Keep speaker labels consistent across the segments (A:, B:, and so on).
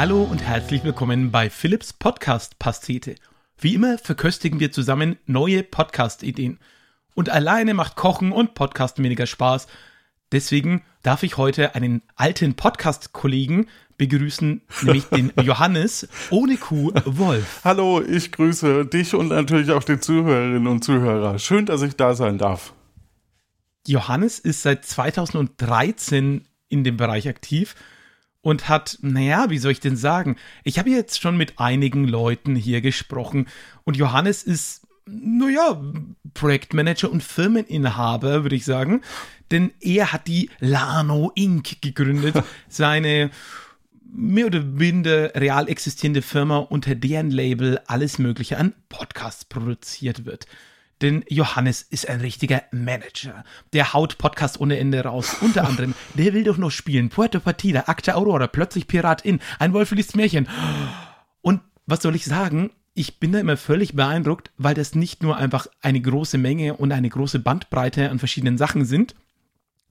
A: Hallo und herzlich willkommen bei Philips Podcast Pastete. Wie immer verköstigen wir zusammen neue Podcast-Ideen. Und alleine macht Kochen und Podcasten weniger Spaß. Deswegen darf ich heute einen alten Podcast-Kollegen begrüßen, nämlich den Johannes ohne Kuh Wolf.
B: Hallo, ich grüße dich und natürlich auch die Zuhörerinnen und Zuhörer. Schön, dass ich da sein darf.
A: Johannes ist seit 2013 in dem Bereich aktiv und hat, naja, wie soll ich denn sagen? Ich habe jetzt schon mit einigen Leuten hier gesprochen und Johannes ist, naja, Projektmanager und Firmeninhaber, würde ich sagen. Denn er hat die Lano Inc. gegründet, seine mehr oder minder real existierende Firma, unter deren Label alles Mögliche an Podcasts produziert wird. Denn Johannes ist ein richtiger Manager. Der haut Podcast ohne Ende raus. Unter anderem, der will doch noch spielen. Puerto Partida, Akte Aurora, plötzlich Pirat in, ein Wolf liest Märchen. Und was soll ich sagen? Ich bin da immer völlig beeindruckt, weil das nicht nur einfach eine große Menge und eine große Bandbreite an verschiedenen Sachen sind,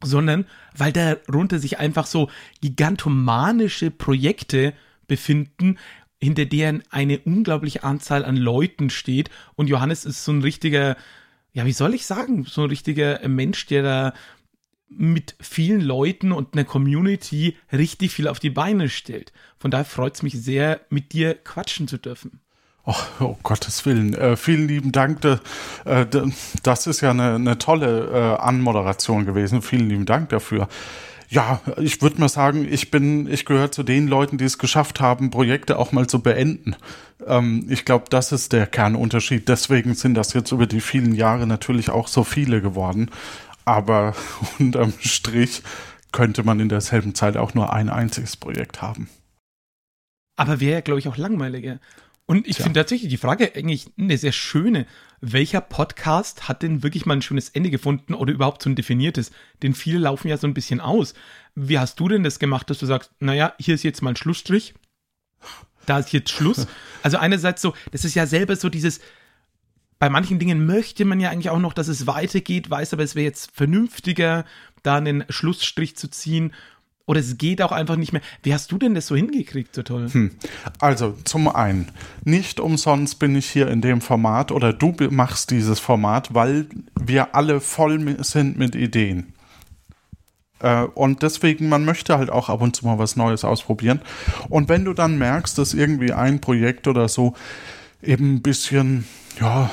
A: sondern weil darunter sich einfach so gigantomanische Projekte befinden, hinter deren eine unglaubliche Anzahl an Leuten steht. Und Johannes ist so ein richtiger, ja, wie soll ich sagen, so ein richtiger Mensch, der da mit vielen Leuten und einer Community richtig viel auf die Beine stellt. Von daher freut es mich sehr, mit dir quatschen zu dürfen.
B: Oh, oh Gottes Willen. Äh, vielen lieben Dank. Äh, das ist ja eine, eine tolle äh, Anmoderation gewesen. Vielen lieben Dank dafür. Ja, ich würde mal sagen, ich bin, ich gehöre zu den Leuten, die es geschafft haben, Projekte auch mal zu beenden. Ähm, ich glaube, das ist der Kernunterschied. Deswegen sind das jetzt über die vielen Jahre natürlich auch so viele geworden. Aber unterm Strich könnte man in derselben Zeit auch nur ein einziges Projekt haben.
A: Aber wäre ja, glaube ich, auch langweiliger. Und ich finde tatsächlich die Frage eigentlich eine sehr schöne. Welcher Podcast hat denn wirklich mal ein schönes Ende gefunden oder überhaupt so ein definiertes? Denn viele laufen ja so ein bisschen aus. Wie hast du denn das gemacht, dass du sagst, naja, hier ist jetzt mal ein Schlussstrich, da ist jetzt Schluss? Also einerseits so, das ist ja selber so dieses, bei manchen Dingen möchte man ja eigentlich auch noch, dass es weitergeht, weiß aber, es wäre jetzt vernünftiger, da einen Schlussstrich zu ziehen. Oder es geht auch einfach nicht mehr. Wie hast du denn das so hingekriegt, so toll? Hm.
B: Also, zum einen, nicht umsonst bin ich hier in dem Format oder du machst dieses Format, weil wir alle voll sind mit Ideen. Äh, und deswegen, man möchte halt auch ab und zu mal was Neues ausprobieren. Und wenn du dann merkst, dass irgendwie ein Projekt oder so eben ein bisschen, ja,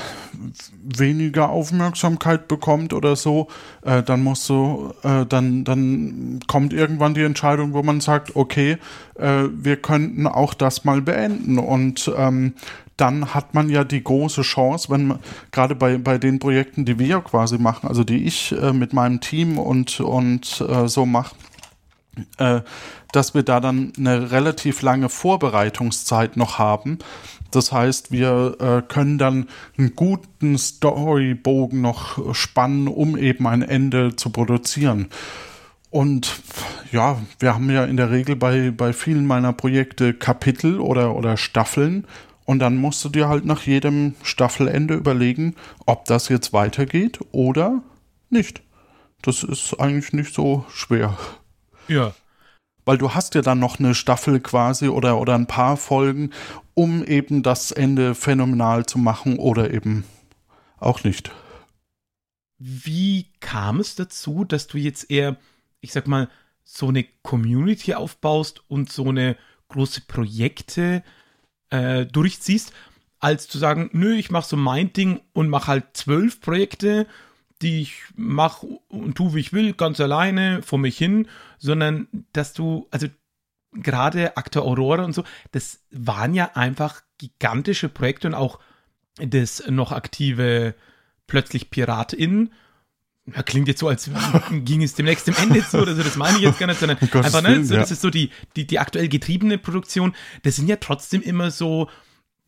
B: weniger Aufmerksamkeit bekommt oder so, äh, dann musst du, äh, dann, dann kommt irgendwann die Entscheidung, wo man sagt, okay, äh, wir könnten auch das mal beenden. Und ähm, dann hat man ja die große Chance, wenn man, gerade bei, bei den Projekten, die wir quasi machen, also die ich äh, mit meinem Team und, und äh, so mache, dass wir da dann eine relativ lange Vorbereitungszeit noch haben, das heißt, wir äh, können dann einen guten Storybogen noch spannen, um eben ein Ende zu produzieren. Und ja, wir haben ja in der Regel bei, bei vielen meiner Projekte Kapitel oder, oder Staffeln. Und dann musst du dir halt nach jedem Staffelende überlegen, ob das jetzt weitergeht oder nicht. Das ist eigentlich nicht so schwer.
A: Ja,
B: weil du hast ja dann noch eine Staffel quasi oder, oder ein paar Folgen, um eben das Ende phänomenal zu machen oder eben auch nicht.
A: Wie kam es dazu, dass du jetzt eher, ich sag mal, so eine Community aufbaust und so eine große Projekte äh, durchziehst, als zu sagen, nö, ich mach so mein Ding und mach halt zwölf Projekte die ich mache und tue, wie ich will, ganz alleine vor mich hin, sondern dass du, also gerade Akte Aurora und so, das waren ja einfach gigantische Projekte und auch das noch aktive plötzlich PiratInnen. Ja, klingt jetzt so, als ging es demnächst dem Ende zu oder so, das meine ich jetzt gar nicht, sondern einfach, ne, so, das ist so die, die, die aktuell getriebene Produktion. Das sind ja trotzdem immer so,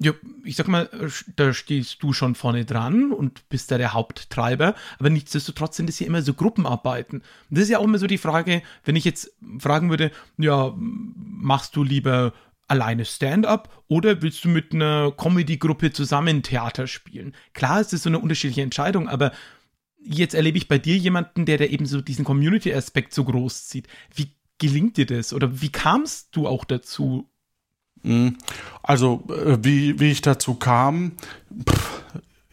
A: ja, ich sag mal, da stehst du schon vorne dran und bist da der Haupttreiber, aber nichtsdestotrotz sind es ja immer so Gruppenarbeiten. Und das ist ja auch immer so die Frage, wenn ich jetzt fragen würde, ja, machst du lieber alleine Stand-up oder willst du mit einer Comedy-Gruppe zusammen Theater spielen? Klar ist es so eine unterschiedliche Entscheidung, aber jetzt erlebe ich bei dir jemanden, der da eben so diesen Community-Aspekt so groß zieht. Wie gelingt dir das oder wie kamst du auch dazu.
B: Also, äh, wie, wie ich dazu kam,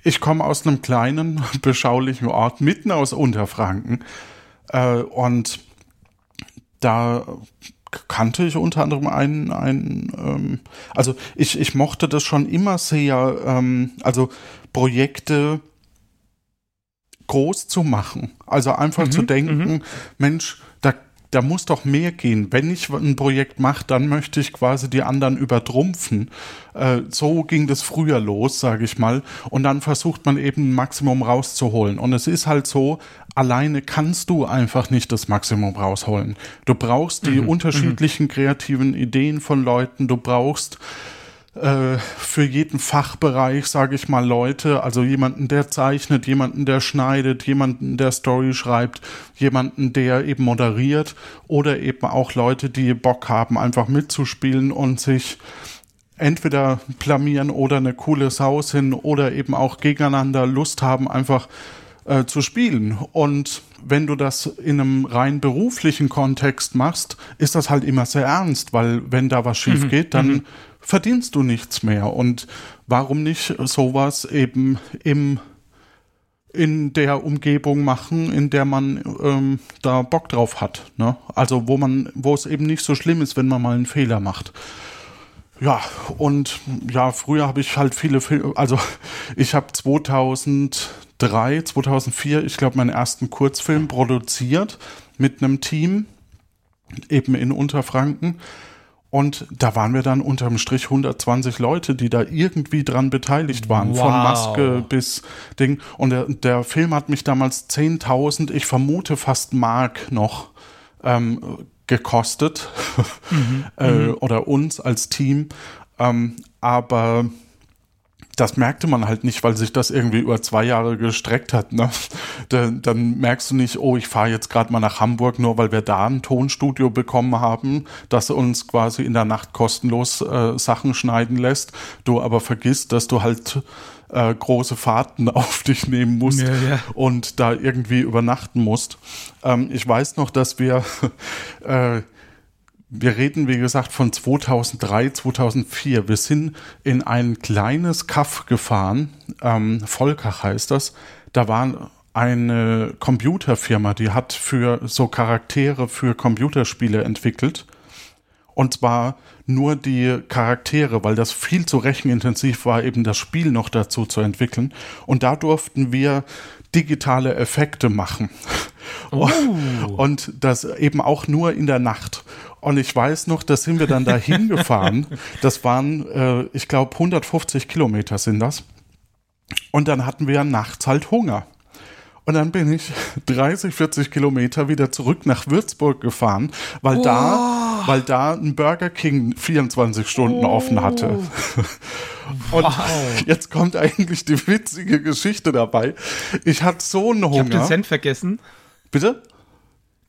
B: ich komme aus einem kleinen, beschaulichen Ort mitten aus Unterfranken. Äh, und da kannte ich unter anderem einen, einen ähm, also ich, ich mochte das schon immer sehr, ähm, also Projekte groß zu machen. Also einfach mhm, zu denken, mhm. Mensch, da da muss doch mehr gehen. Wenn ich ein Projekt mache, dann möchte ich quasi die anderen übertrumpfen. Äh, so ging das früher los, sage ich mal. Und dann versucht man eben ein Maximum rauszuholen. Und es ist halt so, alleine kannst du einfach nicht das Maximum rausholen. Du brauchst die mhm. unterschiedlichen kreativen Ideen von Leuten. Du brauchst äh, für jeden Fachbereich, sage ich mal, Leute, also jemanden, der zeichnet, jemanden, der schneidet, jemanden, der Story schreibt, jemanden, der eben moderiert oder eben auch Leute, die Bock haben, einfach mitzuspielen und sich entweder blamieren oder eine coole Sau sind oder eben auch gegeneinander Lust haben, einfach äh, zu spielen. Und wenn du das in einem rein beruflichen Kontext machst, ist das halt immer sehr ernst, weil wenn da was schief mhm. geht, dann mhm verdienst du nichts mehr. Und warum nicht sowas eben im in der Umgebung machen, in der man ähm, da Bock drauf hat. Ne? Also wo man, wo es eben nicht so schlimm ist, wenn man mal einen Fehler macht. Ja, und ja, früher habe ich halt viele Filme, also ich habe 2003, 2004, ich glaube, meinen ersten Kurzfilm produziert mit einem Team, eben in Unterfranken. Und da waren wir dann unterm Strich 120 Leute, die da irgendwie dran beteiligt waren. Wow. Von Maske bis Ding. Und der, der Film hat mich damals 10.000, ich vermute fast Mark noch, ähm, gekostet. Mhm. äh, mhm. oder uns als Team. Ähm, aber das merkte man halt nicht, weil sich das irgendwie über zwei Jahre gestreckt hat. Ne? Dann, dann merkst du nicht, oh, ich fahre jetzt gerade mal nach Hamburg, nur weil wir da ein Tonstudio bekommen haben, das uns quasi in der Nacht kostenlos äh, Sachen schneiden lässt. Du aber vergisst, dass du halt äh, große Fahrten auf dich nehmen musst ja, ja. und da irgendwie übernachten musst. Ähm, ich weiß noch, dass wir äh, wir reden, wie gesagt, von 2003, 2004. Wir sind in ein kleines Kaff gefahren, ähm, Volkach heißt das. Da war eine Computerfirma, die hat für so Charaktere für Computerspiele entwickelt. Und zwar nur die Charaktere, weil das viel zu rechenintensiv war, eben das Spiel noch dazu zu entwickeln. Und da durften wir digitale Effekte machen. Oh. Und das eben auch nur in der Nacht. Und ich weiß noch, da sind wir dann da hingefahren. Das waren, äh, ich glaube, 150 Kilometer sind das. Und dann hatten wir nachts halt Hunger. Und dann bin ich 30, 40 Kilometer wieder zurück nach Würzburg gefahren, weil oh. da, weil da ein Burger King 24 Stunden oh. offen hatte. Und wow. jetzt kommt eigentlich die witzige Geschichte dabei. Ich hatte so einen Hunger. Ich
A: habe den Cent vergessen.
B: Bitte?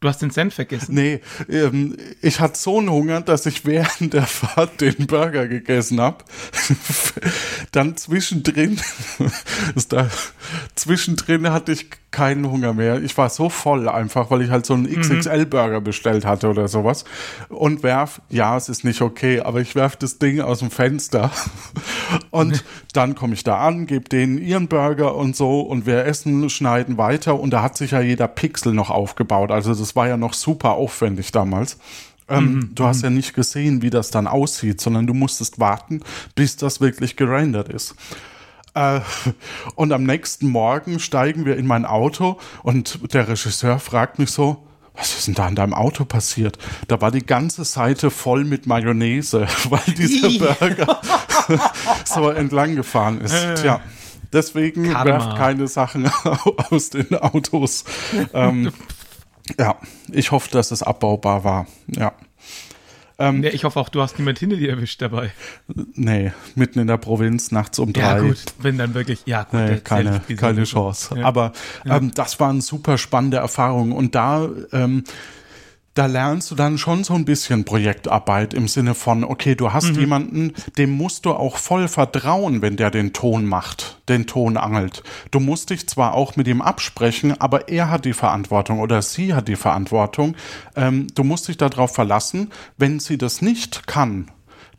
A: Du hast den Cent vergessen.
B: Nee, ähm, ich hatte so einen Hunger, dass ich während der Fahrt den Burger gegessen habe. Dann zwischendrin, da, zwischendrin hatte ich keinen Hunger mehr. Ich war so voll einfach, weil ich halt so einen mhm. XXL-Burger bestellt hatte oder sowas. Und werf, ja, es ist nicht okay, aber ich werf das Ding aus dem Fenster. Und dann komme ich da an, gebe denen ihren Burger und so und wir essen, schneiden weiter und da hat sich ja jeder Pixel noch aufgebaut. Also das war ja noch super aufwendig damals. Ähm, mhm. Du hast mhm. ja nicht gesehen, wie das dann aussieht, sondern du musstest warten, bis das wirklich gerendert ist. Äh, und am nächsten Morgen steigen wir in mein Auto und der Regisseur fragt mich so, was ist denn da in deinem Auto passiert? Da war die ganze Seite voll mit Mayonnaise, weil dieser Burger so entlang gefahren ist. Äh. Tja, deswegen Karma. werft keine Sachen aus den Autos. Ähm, ja, ich hoffe, dass es abbaubar war. Ja.
A: Ähm, ja, ich hoffe auch, du hast niemand hinter dir erwischt dabei.
B: Nee, mitten in der Provinz, nachts um drei. Ja,
A: gut, wenn dann wirklich, ja, gut,
B: nee, keine, keine Chance. Ja. Aber ähm, das waren super spannende Erfahrungen und da ähm, da lernst du dann schon so ein bisschen Projektarbeit im Sinne von, okay, du hast mhm. jemanden, dem musst du auch voll vertrauen, wenn der den Ton macht, den Ton angelt. Du musst dich zwar auch mit ihm absprechen, aber er hat die Verantwortung oder sie hat die Verantwortung. Ähm, du musst dich darauf verlassen, wenn sie das nicht kann,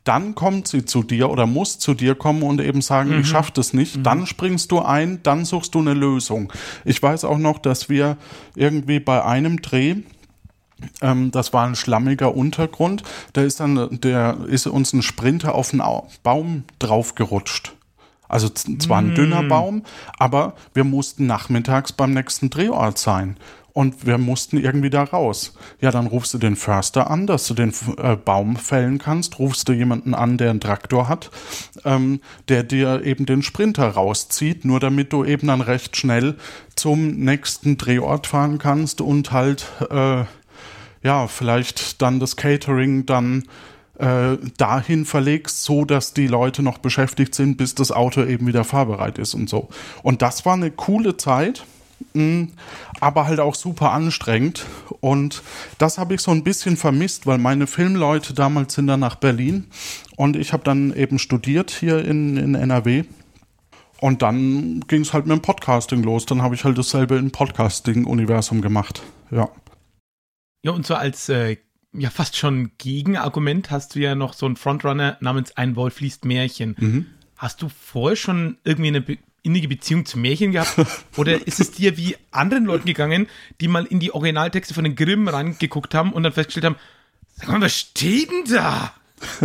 B: dann kommt sie zu dir oder muss zu dir kommen und eben sagen,
A: Mhm.
B: ich schaff das nicht. Dann springst du ein, dann suchst du eine Lösung. Ich weiß auch noch, dass wir irgendwie bei einem Dreh ähm, das war ein schlammiger Untergrund. Da ist dann, der ist uns ein Sprinter auf einen Au- Baum draufgerutscht. Also zwar ein dünner Baum, aber wir mussten nachmittags beim nächsten Drehort sein. Und wir mussten irgendwie da raus. Ja, dann rufst du den Förster an, dass du den äh, Baum fällen kannst. Rufst du jemanden an, der einen Traktor hat, ähm, der dir eben den Sprinter rauszieht, nur damit du eben dann recht schnell zum nächsten Drehort fahren kannst und halt äh, ja, vielleicht dann das Catering dann äh, dahin verlegst, so dass die Leute noch beschäftigt sind, bis das Auto eben wieder fahrbereit ist und so. Und das war eine coole Zeit, mh, aber halt auch super anstrengend. Und das habe ich so ein bisschen vermisst, weil meine Filmleute damals sind dann nach Berlin und ich habe dann eben studiert hier in, in NRW. Und dann ging es halt mit dem Podcasting los. Dann habe ich halt dasselbe im Podcasting-Universum gemacht. Ja.
A: Ja, und so als äh, ja fast schon Gegenargument hast du ja noch so einen Frontrunner namens Ein Wolf liest Märchen. Hast du vorher schon irgendwie eine be innige Beziehung zu Märchen gehabt? Oder ist es dir wie anderen Leuten gegangen, die mal in die Originaltexte von den Grimm reingeguckt haben und dann festgestellt haben, sag mal, was steht denn da?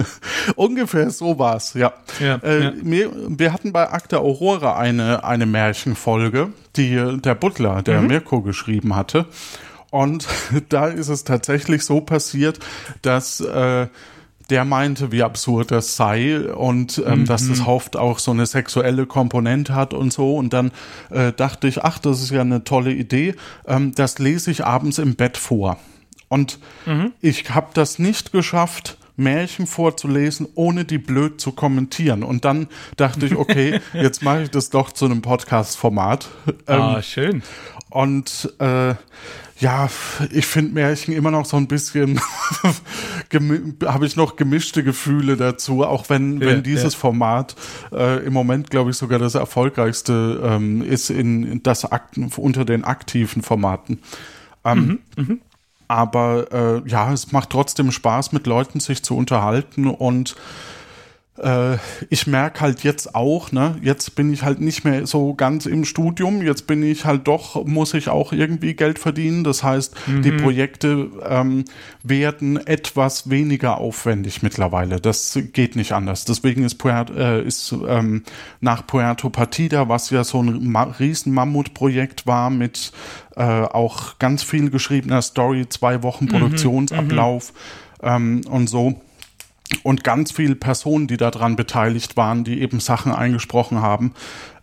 B: Ungefähr so war's, ja.
A: Ja,
B: äh,
A: ja.
B: Wir, wir hatten bei Akta Aurora eine, eine Märchenfolge, die der Butler, der Mirko geschrieben hatte. Und da ist es tatsächlich so passiert, dass äh, der meinte, wie absurd das sei und ähm, dass das oft auch so eine sexuelle Komponente hat und so. Und dann äh, dachte ich, ach, das ist ja eine tolle Idee. Ähm, das lese ich abends im Bett vor. Und ich habe das nicht geschafft, Märchen vorzulesen, ohne die blöd zu kommentieren. Und dann dachte ich, okay, jetzt mache ich das doch zu einem Podcast-Format. Ähm,
A: ah, schön.
B: und äh, ja, ich finde Märchen immer noch so ein bisschen, habe ich noch gemischte Gefühle dazu, auch wenn,
A: Ja,
B: wenn dieses
A: ja.
B: Format äh, im Moment, glaube ich, sogar das erfolgreichste ähm, ist in, in das Akt, unter den aktiven Formaten. Ähm, aber äh, ja, es macht trotzdem Spaß, mit Leuten sich zu unterhalten und ich merke halt jetzt auch, ne, jetzt bin ich halt nicht mehr so ganz im Studium, jetzt bin ich halt doch, muss ich auch irgendwie Geld verdienen. Das heißt, die Projekte ähm, werden etwas weniger aufwendig mittlerweile. Das geht nicht anders. Deswegen ist, Puerto, äh, ist ähm, nach Puerto Partida, was ja so ein Ma riesen Mammutprojekt war mit äh, auch ganz viel geschriebener Story, zwei Wochen Produktionsablauf ähm, und so und ganz viele Personen, die daran beteiligt waren, die eben Sachen eingesprochen haben,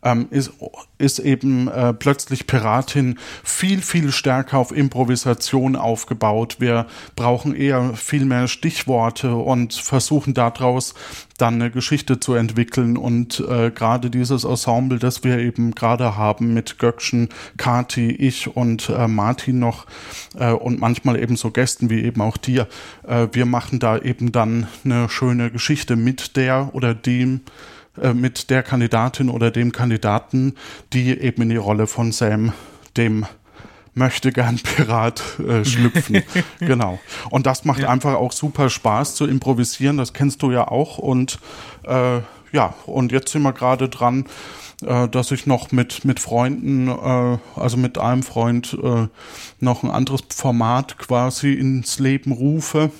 B: ähm, ist, ist eben äh, plötzlich Piratin viel, viel stärker auf Improvisation aufgebaut. Wir brauchen eher viel mehr Stichworte und versuchen daraus dann eine Geschichte zu entwickeln. Und äh, gerade dieses Ensemble, das wir eben gerade haben mit Göckchen, Kati, ich und äh, Martin noch äh, und manchmal eben so Gästen wie eben auch dir, äh, wir machen da eben dann eine schöne Geschichte mit der oder dem äh, mit der Kandidatin oder dem Kandidaten, die eben in die Rolle von Sam, dem möchte gern Pirat äh, schlüpfen. genau. Und das macht einfach auch super Spaß zu improvisieren. Das kennst du ja auch. Und äh, ja, und jetzt sind wir gerade dran, äh, dass ich noch mit, mit Freunden, äh, also mit einem Freund, äh, noch ein anderes Format quasi ins Leben rufe.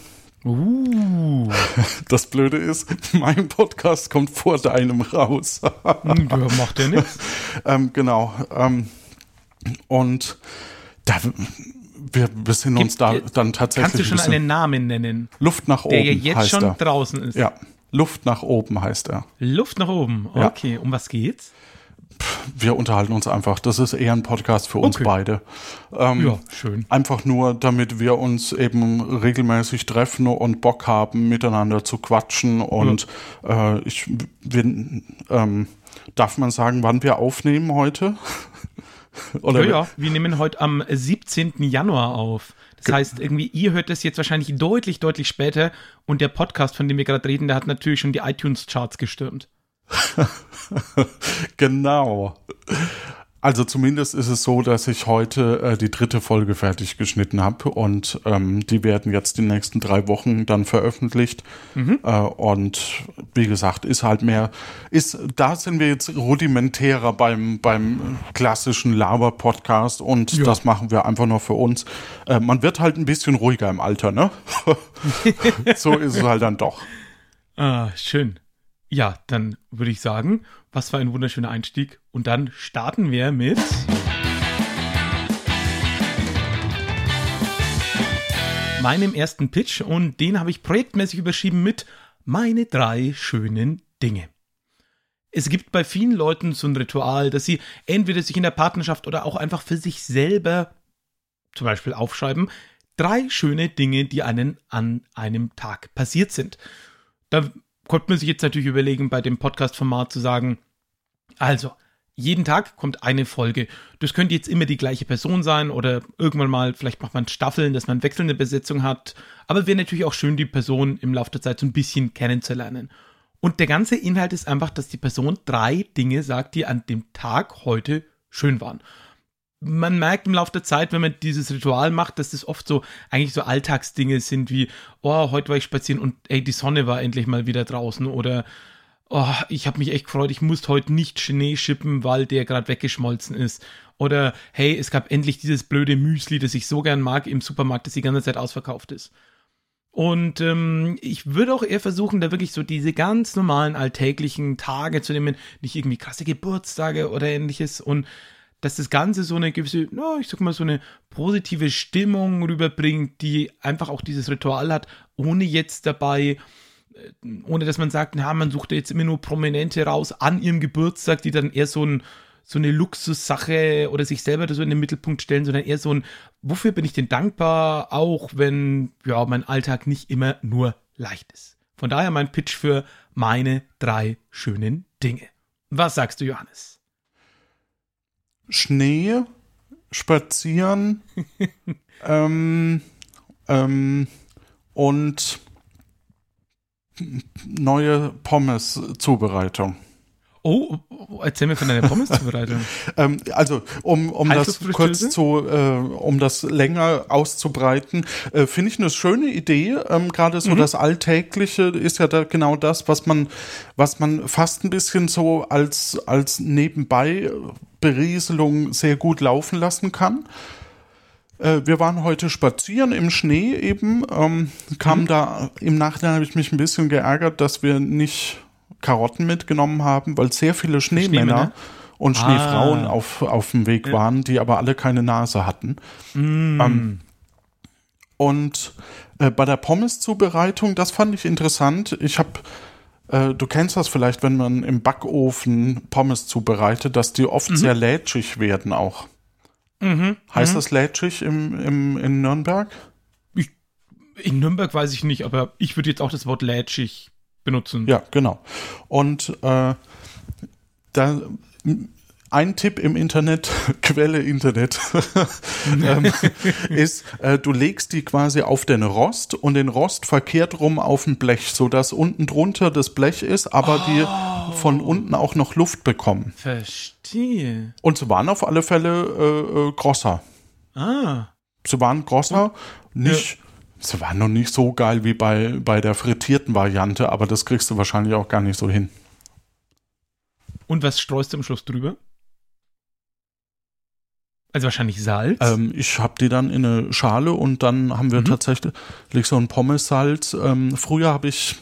A: Uh,
B: Das Blöde ist, mein Podcast kommt vor deinem raus.
A: hm, ja, macht ja nichts.
B: ähm, genau. Ähm, und da, wir, wir sind uns da dann tatsächlich
A: Kannst du schon einen Namen nennen,
B: Luft nach oben
A: der ja jetzt
B: heißt
A: schon
B: er.
A: draußen ist?
B: Ja, Luft nach oben heißt er.
A: Luft nach oben.
B: Ja.
A: Okay, um was geht's?
B: Wir unterhalten uns einfach. Das ist eher ein Podcast für uns
A: Okay.
B: beide. Ähm,
A: Ja, schön.
B: Einfach nur, damit wir uns eben regelmäßig treffen und Bock haben, miteinander zu quatschen. Und äh, ich wir, ähm, darf man sagen, wann wir aufnehmen heute? Oder
A: Ja, ja, wir nehmen heute am 17. Januar auf. Das heißt, irgendwie, ihr hört das jetzt wahrscheinlich deutlich, deutlich später und der Podcast, von dem wir gerade reden, der hat natürlich schon die iTunes-Charts gestürmt.
B: Genau. Also zumindest ist es so, dass ich heute äh, die dritte Folge fertig geschnitten habe und ähm, die werden jetzt die nächsten drei Wochen dann veröffentlicht. Mhm. Äh, und wie gesagt, ist halt mehr, ist, da sind wir jetzt rudimentärer beim, beim klassischen Laber-Podcast und ja. das machen wir einfach nur für uns. Äh, man wird halt ein bisschen ruhiger im Alter, ne? so ist es halt dann doch.
A: Ah, schön. Ja, dann würde ich sagen, was für ein wunderschöner Einstieg. Und dann starten wir mit. meinem ersten Pitch und den habe ich projektmäßig überschrieben mit meine drei schönen Dinge. Es gibt bei vielen Leuten so ein Ritual, dass sie entweder sich in der Partnerschaft oder auch einfach für sich selber zum Beispiel aufschreiben, drei schöne Dinge, die einen an einem Tag passiert sind. Da konnte man sich jetzt natürlich überlegen, bei dem Podcast-Format zu sagen, also, jeden Tag kommt eine Folge. Das könnte jetzt immer die gleiche Person sein oder irgendwann mal, vielleicht macht man Staffeln, dass man wechselnde Besetzung hat. Aber wäre natürlich auch schön, die Person im Laufe der Zeit so ein bisschen kennenzulernen. Und der ganze Inhalt ist einfach, dass die Person drei Dinge sagt, die an dem Tag heute schön waren man merkt im Laufe der Zeit, wenn man dieses Ritual macht, dass das oft so eigentlich so Alltagsdinge sind wie, oh, heute war ich spazieren und ey, die Sonne war endlich mal wieder draußen oder oh, ich habe mich echt gefreut, ich musste heute nicht Schnee schippen, weil der gerade weggeschmolzen ist. Oder hey, es gab endlich dieses blöde Müsli, das ich so gern mag im Supermarkt, das die ganze Zeit ausverkauft ist. Und ähm, ich würde auch eher versuchen, da wirklich so diese ganz normalen alltäglichen Tage zu nehmen, nicht irgendwie krasse Geburtstage oder ähnliches und dass das Ganze so eine gewisse, no, ich sag mal, so eine positive Stimmung rüberbringt, die einfach auch dieses Ritual hat, ohne jetzt dabei, äh, ohne dass man sagt, na, man sucht jetzt immer nur Prominente raus an ihrem Geburtstag, die dann eher so ein so eine Luxussache oder sich selber so in den Mittelpunkt stellen, sondern eher so ein, wofür bin ich denn dankbar, auch wenn ja mein Alltag nicht immer nur leicht ist. Von daher mein Pitch für meine drei schönen Dinge. Was sagst du, Johannes?
B: Schnee, Spazieren ähm, ähm, und neue Pommes-Zubereitung.
A: Oh, erzähl mir von deiner Pommes-Zubereitung.
B: ähm, also, um, um das kurz zu, äh, um das länger auszubreiten, äh, finde ich eine schöne Idee. Ähm, Gerade so mhm. das Alltägliche ist ja da genau das, was man, was man fast ein bisschen so als, als nebenbei Berieselung sehr gut laufen lassen kann. Äh, wir waren heute spazieren im Schnee eben, ähm, kam mhm. da, im Nachhinein habe ich mich ein bisschen geärgert, dass wir nicht Karotten mitgenommen haben, weil sehr viele Schneemänner Schneemänner? und ah. Schneefrauen auf, auf dem Weg waren, die aber alle keine Nase hatten. Mm. Ähm, und äh, bei der Pommes-Zubereitung, das fand ich interessant. Ich habe äh, du kennst das vielleicht, wenn man im Backofen Pommes zubereitet, dass die oft mhm. sehr lätschig werden auch. Mhm. Heißt mhm. das lätschig im, im, in Nürnberg?
A: Ich, in Nürnberg weiß ich nicht, aber ich würde jetzt auch das Wort lätschig benutzen.
B: Ja, genau. Und äh, da ein Tipp im Internet, Quelle Internet, ähm, ist, äh, du legst die quasi auf den Rost und den Rost verkehrt rum auf ein Blech, sodass unten drunter das Blech ist, aber oh. die von unten auch noch Luft bekommen.
A: Verstehe.
B: Und sie waren auf alle Fälle äh, äh, grosser.
A: Ah.
B: Sie waren grosser, nicht. Ja Sie waren noch nicht so geil wie bei, bei der frittierten Variante, aber das kriegst du wahrscheinlich auch gar nicht so hin.
A: Und was streust du am Schluss drüber? Also wahrscheinlich Salz?
B: Ähm, ich habe die dann in eine Schale und dann haben wir mhm. tatsächlich so ein Pommes-Salz. Ähm, früher habe ich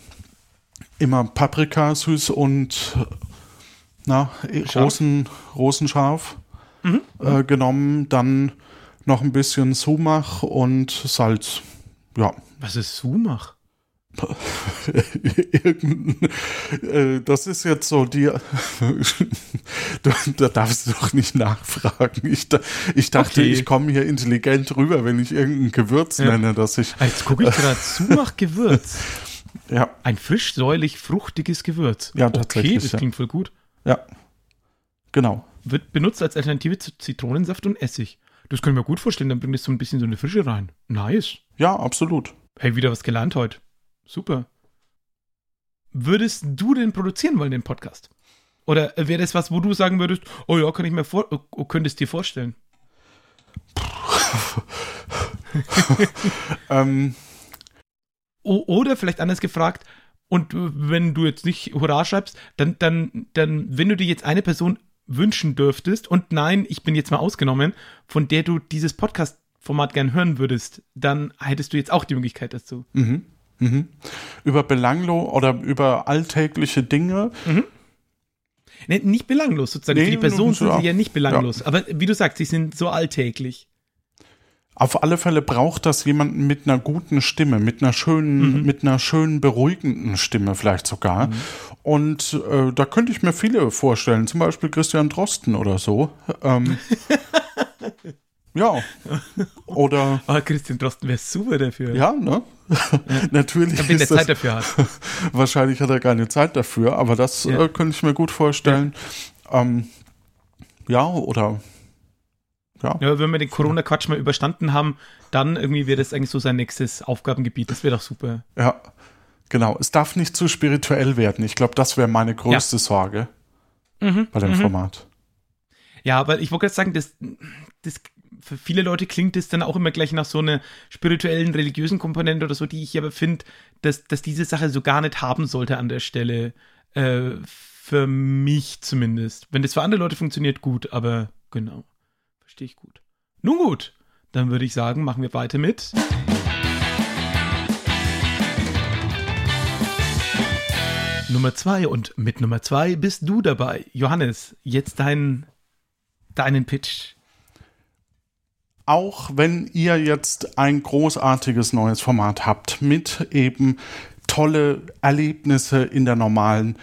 B: immer Paprika süß und na, Rosen, Rosenscharf mhm. äh, genommen, dann noch ein bisschen Sumach und Salz. Ja.
A: Was ist Sumach?
B: Äh, das ist jetzt so die. da darfst du doch nicht nachfragen. Ich, ich dachte, okay. ich komme hier intelligent rüber, wenn ich irgendein Gewürz ja. nenne, dass ich.
A: Jetzt gucke ich gerade Sumach-Gewürz.
B: Ja.
A: Ein frisch-säulig fruchtiges Gewürz.
B: Ja, tatsächlich.
A: Okay, das klingt voll gut.
B: Ja. Genau.
A: Wird benutzt als Alternative zu Zitronensaft und Essig. Das können wir gut vorstellen, dann bringt es so ein bisschen so eine Frische rein. Nice.
B: Ja, absolut.
A: Hey, wieder was gelernt heute. Super. Würdest du denn produzieren wollen, den Podcast? Oder wäre das was, wo du sagen würdest, oh ja, kann ich mir vor, oh, könntest dir vorstellen? ähm. Oder vielleicht anders gefragt, und wenn du jetzt nicht Hurra schreibst, dann, dann, dann, wenn du dir jetzt eine Person wünschen dürftest, und nein, ich bin jetzt mal ausgenommen, von der du dieses Podcast-Format gern hören würdest, dann hättest du jetzt auch die Möglichkeit dazu.
B: Mhm. Mhm. Über belanglo oder über alltägliche Dinge. Mhm.
A: Nee, nicht belanglos sozusagen. Nee, Für die Person sind sie ja nicht belanglos. Ja. Aber wie du sagst, sie sind so alltäglich.
B: Auf alle Fälle braucht das jemanden mit einer guten Stimme, mit einer schönen, mhm. mit einer schönen beruhigenden Stimme vielleicht sogar. Mhm. Und äh, da könnte ich mir viele vorstellen, zum Beispiel Christian Drosten oder so. Ähm, ja. Oder.
A: Oh, Christian Drosten wäre super dafür.
B: Ja, ne? Ja. Natürlich.
A: Wenn der Zeit dafür hat.
B: wahrscheinlich hat er keine Zeit dafür, aber das ja. äh, könnte ich mir gut vorstellen. Ja, ähm, ja oder
A: ja. ja. wenn wir den Corona-Quatsch mal überstanden haben, dann irgendwie wäre das eigentlich so sein nächstes Aufgabengebiet. Das wäre doch super.
B: Ja, genau. Es darf nicht zu spirituell werden. Ich glaube, das wäre meine größte. Sorge mhm. bei dem mhm. Format.
A: Ja, aber ich wollte gerade sagen, das, das, für viele Leute klingt das dann auch immer gleich nach so einer spirituellen, religiösen Komponente oder so, die ich aber finde, dass, dass diese Sache so gar nicht haben sollte an der Stelle. Äh, für mich zumindest. Wenn das für andere Leute funktioniert, gut, aber genau. Verstehe ich gut. Nun gut, dann würde ich sagen, machen wir weiter mit. Nummer zwei und mit Nummer zwei bist du dabei. Johannes, jetzt dein, deinen Pitch.
B: Auch wenn ihr jetzt ein großartiges neues Format habt mit eben tolle Erlebnisse in der normalen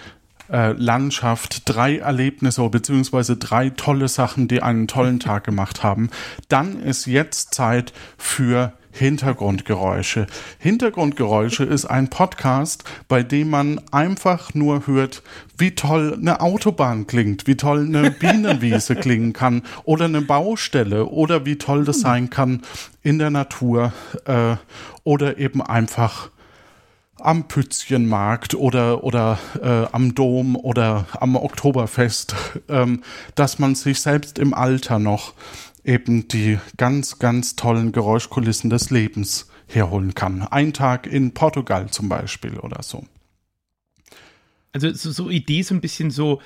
B: äh, Landschaft, drei Erlebnisse beziehungsweise drei tolle Sachen, die einen tollen Tag gemacht haben, dann ist jetzt Zeit für Hintergrundgeräusche. Hintergrundgeräusche ist ein Podcast, bei dem man einfach nur hört, wie toll eine Autobahn klingt, wie toll eine Bienenwiese klingen kann oder eine Baustelle oder wie toll das sein kann in der Natur äh, oder eben einfach am Pützchenmarkt oder, oder äh, am Dom oder am Oktoberfest, ähm, dass man sich selbst im Alter noch eben die ganz, ganz tollen Geräuschkulissen des Lebens herholen kann. Ein Tag in Portugal zum Beispiel oder so.
A: Also so, so Idee so ein bisschen so.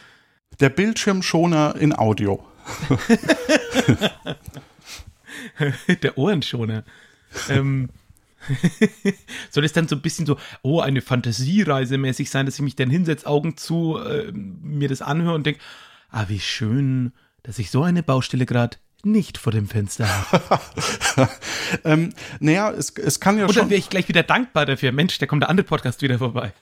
B: Der Bildschirmschoner in Audio.
A: Der Ohrenschoner. ähm, Soll es dann so ein bisschen so, oh, eine Fantasiereise mäßig sein, dass ich mich dann hinsetze, Augen zu, äh, mir das anhöre und denke, ah, wie schön, dass ich so eine Baustelle gerade nicht vor dem Fenster habe.
B: ähm, naja, es, es kann ja
A: Oder
B: schon.
A: Oder wäre ich gleich wieder dankbar dafür. Mensch, da kommt der andere Podcast wieder vorbei.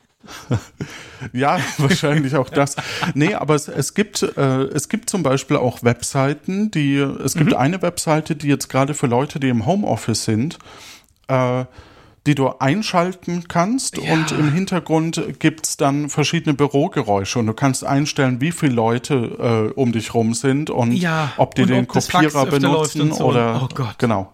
B: ja, wahrscheinlich auch das. Nee, aber es, es gibt äh, es gibt zum Beispiel auch Webseiten, die es gibt mhm. eine Webseite, die jetzt gerade für Leute, die im Homeoffice sind, äh, die du einschalten kannst ja. und im Hintergrund gibt es dann verschiedene Bürogeräusche und du kannst einstellen, wie viele Leute äh, um dich rum sind und ja. ob die und den ob Kopierer benutzen so. oder oh Gott. genau.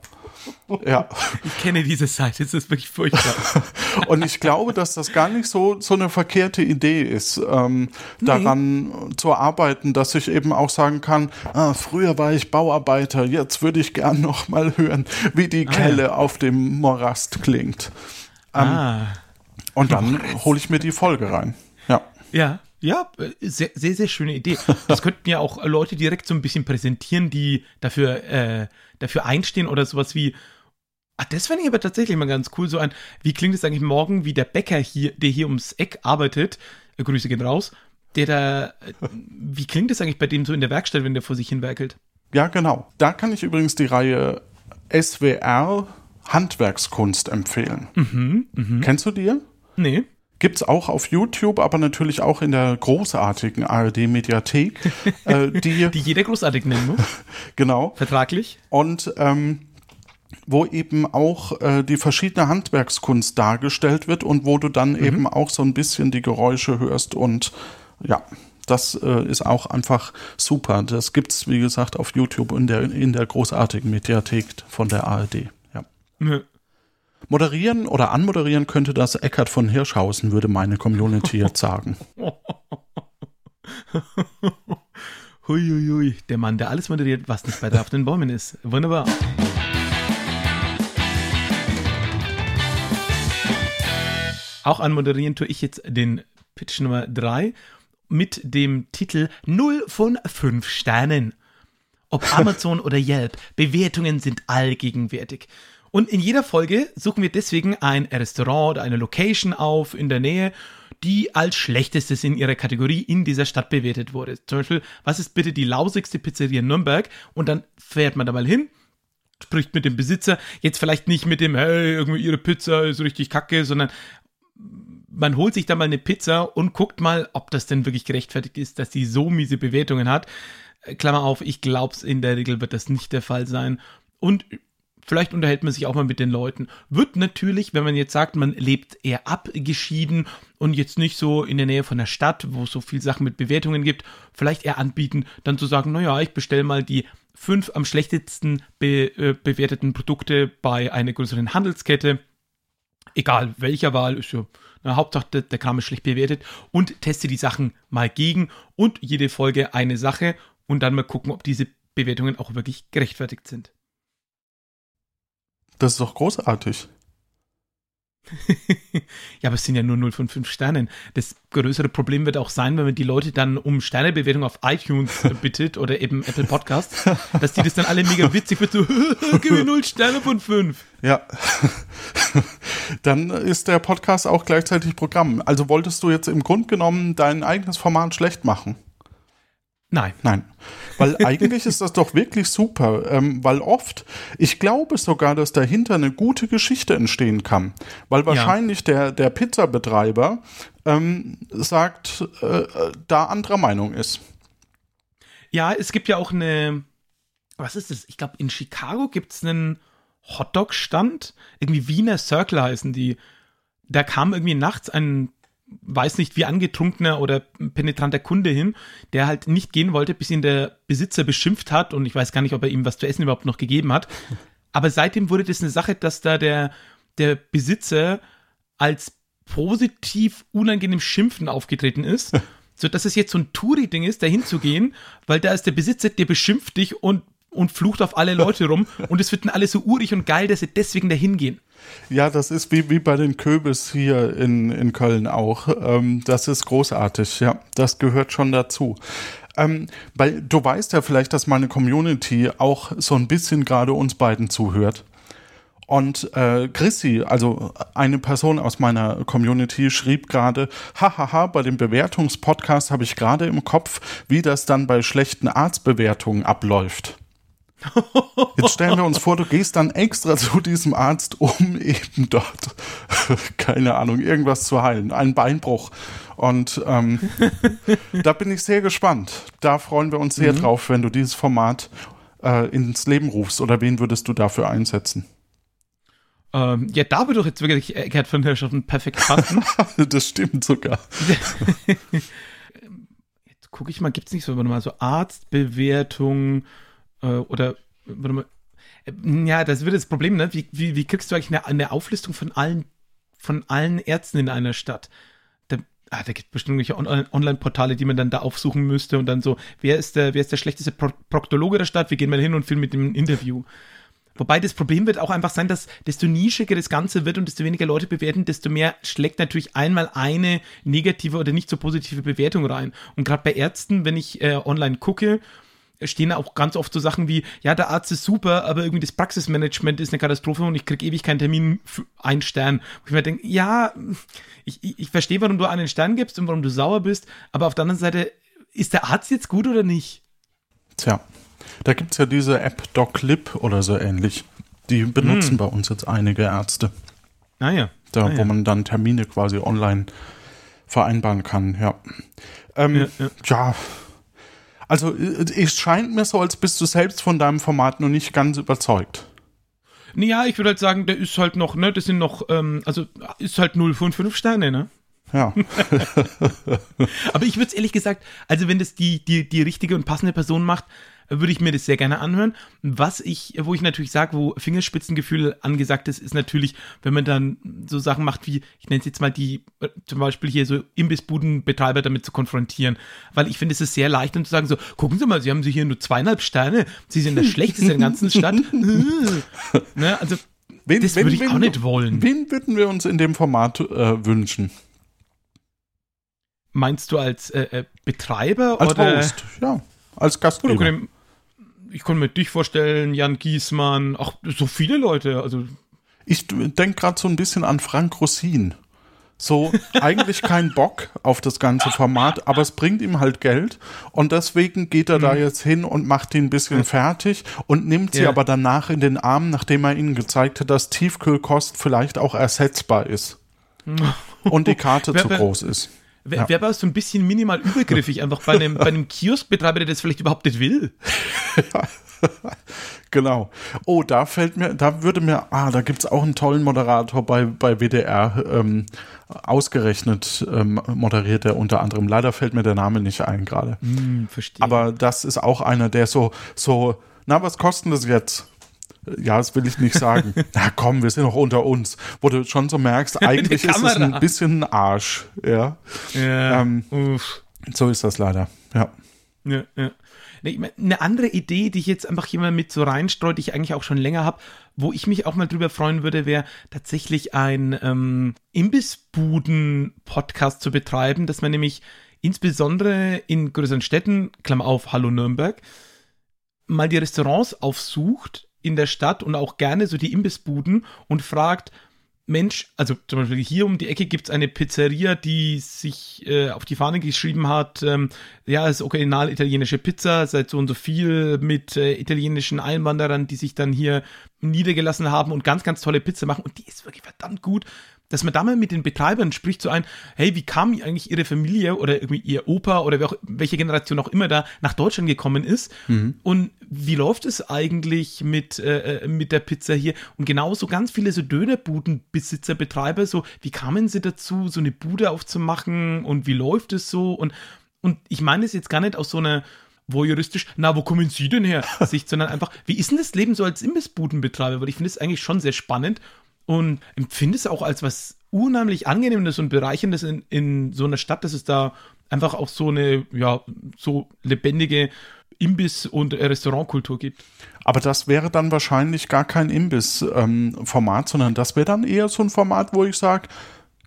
A: Ja. Ich kenne diese Seite, es ist wirklich furchtbar.
B: Und ich glaube, dass das gar nicht so, so eine verkehrte Idee ist, ähm, nee. daran zu arbeiten, dass ich eben auch sagen kann, ah, früher war ich Bauarbeiter, jetzt würde ich gern noch mal hören, wie die ah, Kelle ja. auf dem Morast klingt. Ähm, ah. Und dann hole ich mir die Folge rein. Ja.
A: Ja. Ja, sehr, sehr, sehr schöne Idee. Das könnten ja auch Leute direkt so ein bisschen präsentieren, die dafür, äh, dafür einstehen oder sowas wie, Ach, das fände ich aber tatsächlich mal ganz cool. So ein, wie klingt es eigentlich morgen, wie der Bäcker hier, der hier ums Eck arbeitet, äh, Grüße gehen raus, der da, äh, wie klingt es eigentlich bei dem so in der Werkstatt, wenn der vor sich hin werkelt?
B: Ja, genau. Da kann ich übrigens die Reihe SWR Handwerkskunst empfehlen. Mhm, mh. Kennst du die?
A: Nee.
B: Gibt's auch auf YouTube, aber natürlich auch in der großartigen ARD-Mediathek.
A: äh, die, die jeder großartig nennen muss.
B: genau.
A: Vertraglich.
B: Und ähm, wo eben auch äh, die verschiedene Handwerkskunst dargestellt wird und wo du dann mhm. eben auch so ein bisschen die Geräusche hörst und ja, das äh, ist auch einfach super. Das gibt's wie gesagt auf YouTube in der in der großartigen Mediathek von der ARD. Ja. Mhm. Moderieren oder anmoderieren könnte das Eckart von Hirschhausen, würde meine Community jetzt sagen.
A: Huiuiui, der Mann, der alles moderiert, was nicht bei auf den Bäumen ist. Wunderbar. Auch anmoderieren tue ich jetzt den Pitch Nummer 3 mit dem Titel 0 von 5 Sternen. Ob Amazon oder Yelp, Bewertungen sind allgegenwärtig. Und in jeder Folge suchen wir deswegen ein Restaurant oder eine Location auf in der Nähe, die als schlechtestes in ihrer Kategorie in dieser Stadt bewertet wurde. Zum Beispiel, was ist bitte die lausigste Pizzeria in Nürnberg? Und dann fährt man da mal hin, spricht mit dem Besitzer, jetzt vielleicht nicht mit dem, hey, irgendwie ihre Pizza ist richtig kacke, sondern man holt sich da mal eine Pizza und guckt mal, ob das denn wirklich gerechtfertigt ist, dass die so miese Bewertungen hat. Klammer auf, ich glaube es in der Regel wird das nicht der Fall sein. Und vielleicht unterhält man sich auch mal mit den Leuten. Wird natürlich, wenn man jetzt sagt, man lebt eher abgeschieden und jetzt nicht so in der Nähe von der Stadt, wo es so viel Sachen mit Bewertungen gibt, vielleicht eher anbieten, dann zu sagen, naja, ich bestelle mal die fünf am schlechtesten be äh, bewerteten Produkte bei einer größeren Handelskette. Egal welcher Wahl, ist ja na, Hauptsache der, der Kram ist schlecht bewertet und teste die Sachen mal gegen und jede Folge eine Sache und dann mal gucken, ob diese Bewertungen auch wirklich gerechtfertigt sind.
B: Das ist doch großartig.
A: ja, aber es sind ja nur 0 von 5 Sternen. Das größere Problem wird auch sein, wenn man die Leute dann um Sternebewertung auf iTunes bittet oder eben Apple Podcast, dass die das dann alle mega witzig wird, so, gib mir 0 Sterne von 5.
B: Ja. dann ist der Podcast auch gleichzeitig Programm. Also wolltest du jetzt im Grunde genommen dein eigenes Format schlecht machen?
A: Nein.
B: Nein. Weil eigentlich ist das doch wirklich super, ähm, weil oft, ich glaube sogar, dass dahinter eine gute Geschichte entstehen kann. Weil wahrscheinlich ja. der, der Pizzabetreiber ähm, sagt, äh, da anderer Meinung ist.
A: Ja, es gibt ja auch eine, was ist das? Ich glaube, in Chicago gibt es einen Hotdog-Stand, irgendwie Wiener Circle heißen die. Da kam irgendwie nachts ein weiß nicht wie angetrunkener oder penetranter Kunde hin, der halt nicht gehen wollte, bis ihn der Besitzer beschimpft hat und ich weiß gar nicht, ob er ihm was zu essen überhaupt noch gegeben hat. Aber seitdem wurde das eine Sache, dass da der, der Besitzer als positiv unangenehm Schimpfen aufgetreten ist. so dass es jetzt so ein Touri-Ding ist, da hinzugehen, weil da ist der Besitzer, der beschimpft dich und, und flucht auf alle Leute rum und es wird dann alles so urig und geil, dass sie deswegen da hingehen.
B: Ja, das ist wie, wie bei den Köbis hier in, in Köln auch. Ähm, das ist großartig, ja. Das gehört schon dazu. Ähm, weil du weißt ja vielleicht, dass meine Community auch so ein bisschen gerade uns beiden zuhört. Und äh, Chrissy, also eine Person aus meiner Community, schrieb gerade, hahaha, bei dem Bewertungspodcast habe ich gerade im Kopf, wie das dann bei schlechten Arztbewertungen abläuft. Jetzt stellen wir uns vor, du gehst dann extra zu diesem Arzt, um eben dort, keine Ahnung, irgendwas zu heilen, einen Beinbruch. Und ähm, da bin ich sehr gespannt. Da freuen wir uns sehr mhm. drauf, wenn du dieses Format äh, ins Leben rufst. Oder wen würdest du dafür einsetzen?
A: Ähm, ja, da würde doch jetzt wirklich Gerd von Herrschaften perfekt passen.
B: das stimmt sogar.
A: jetzt gucke ich mal, gibt es nicht so, mal so Arztbewertung äh, oder, warte mal, äh, ja, das wird das Problem, ne? Wie, wie, wie kriegst du eigentlich eine, eine Auflistung von allen, von allen Ärzten in einer Stadt? Da, ah, da gibt es bestimmt irgendwelche Online-Portale, die man dann da aufsuchen müsste und dann so, wer ist der, wer ist der schlechteste Pro Proktologe der Stadt? Wir gehen mal hin und filmen mit dem Interview. Wobei das Problem wird auch einfach sein, dass desto nischiger das Ganze wird und desto weniger Leute bewerten, desto mehr schlägt natürlich einmal eine negative oder nicht so positive Bewertung rein. Und gerade bei Ärzten, wenn ich äh, online gucke stehen auch ganz oft so Sachen wie, ja, der Arzt ist super, aber irgendwie das Praxismanagement ist eine Katastrophe und ich kriege ewig keinen Termin für einen Stern. Wo ich mir denke, ja, ich, ich, ich verstehe, warum du einen Stern gibst und warum du sauer bist, aber auf der anderen Seite, ist der Arzt jetzt gut oder nicht?
B: Tja, da gibt es ja diese App DocLib oder so ähnlich. Die benutzen hm. bei uns jetzt einige Ärzte.
A: Ah ja.
B: Da,
A: ah,
B: wo ja. man dann Termine quasi online vereinbaren kann, ja. Ähm, ja, ja. ja also es scheint mir so, als bist du selbst von deinem Format noch nicht ganz überzeugt.
A: Naja, ich würde halt sagen, der ist halt noch, ne, das sind noch, ähm, also ist halt 0 von 5 Sterne, ne?
B: Ja.
A: Aber ich würde es ehrlich gesagt, also wenn das die, die, die richtige und passende Person macht, würde ich mir das sehr gerne anhören. Was ich, wo ich natürlich sage, wo Fingerspitzengefühl angesagt ist, ist natürlich, wenn man dann so Sachen macht wie, ich nenne es jetzt mal die, äh, zum Beispiel hier so Imbissbudenbetreiber damit zu konfrontieren. Weil ich finde, es ist sehr leicht, dann zu sagen so, gucken Sie mal, Sie haben Sie hier nur zweieinhalb Sterne, Sie sind der schlechteste in der ganzen Stadt. ne? Also, wen, das wen, würde ich wen, auch nicht wollen.
B: Wen würden wir uns in dem Format äh, wünschen?
A: Meinst du als äh, äh Betreiber
B: als
A: oder?
B: Host, ja. Als Gastgeber.
A: Ich konnte mir dich vorstellen, Jan Giesmann, auch so viele Leute. Also
B: ich denke gerade so ein bisschen an Frank Rossin. So, eigentlich kein Bock auf das ganze Format, aber es bringt ihm halt Geld und deswegen geht er mhm. da jetzt hin und macht ihn ein bisschen fertig und nimmt sie ja. aber danach in den Arm, nachdem er ihnen gezeigt hat, dass Tiefkühlkost vielleicht auch ersetzbar ist. und die Karte zu groß ist.
A: Wäre ja. aber so ein bisschen minimal übergriffig, einfach bei einem, bei einem Kioskbetreiber, der das vielleicht überhaupt nicht will.
B: genau. Oh, da fällt mir, da würde mir, ah, da gibt es auch einen tollen Moderator bei, bei WDR, ähm, ausgerechnet ähm, moderiert er unter anderem. Leider fällt mir der Name nicht ein gerade.
A: Mm, verstehe.
B: Aber das ist auch einer, der so, so, na, was kostet das jetzt? Ja, das will ich nicht sagen. Na komm, wir sind noch unter uns. Wo du schon so merkst, eigentlich ist es ein bisschen ein Arsch. Ja. ja ähm, so ist das leider. Ja.
A: Ja, ja. Eine andere Idee, die ich jetzt einfach hier mal mit so reinstreue, die ich eigentlich auch schon länger habe, wo ich mich auch mal drüber freuen würde, wäre tatsächlich ein ähm, Imbissbuden-Podcast zu betreiben, dass man nämlich insbesondere in größeren Städten, Klammer auf, Hallo Nürnberg, mal die Restaurants aufsucht in der Stadt und auch gerne so die Imbissbuden und fragt, Mensch, also zum Beispiel hier um die Ecke gibt es eine Pizzeria, die sich äh, auf die Fahne geschrieben hat, ähm, ja, es ist original italienische Pizza, seit so und so viel mit äh, italienischen Einwanderern, die sich dann hier niedergelassen haben und ganz, ganz tolle Pizza machen und die ist wirklich verdammt gut dass man da mal mit den Betreibern spricht, so ein, hey, wie kam eigentlich ihre Familie oder irgendwie ihr Opa oder auch, welche Generation auch immer da nach Deutschland gekommen ist mhm. und wie läuft es eigentlich mit, äh, äh, mit der Pizza hier und genauso ganz viele so Dönerbudenbesitzer, Betreiber, so, wie kamen sie dazu, so eine Bude aufzumachen und wie läuft es so und, und ich meine es jetzt gar nicht aus so einer voyeuristisch, na, wo kommen Sie denn her? Sicht, sondern einfach, wie ist denn das Leben so als Imbissbudenbetreiber? Weil ich finde es eigentlich schon sehr spannend und empfinde es auch als was unheimlich Angenehmes und Bereicherndes in, in so einer Stadt, dass es da einfach auch so eine, ja, so lebendige Imbiss- und Restaurantkultur gibt.
B: Aber das wäre dann wahrscheinlich gar kein Imbiss-Format, ähm, sondern das wäre dann eher so ein Format, wo ich sage,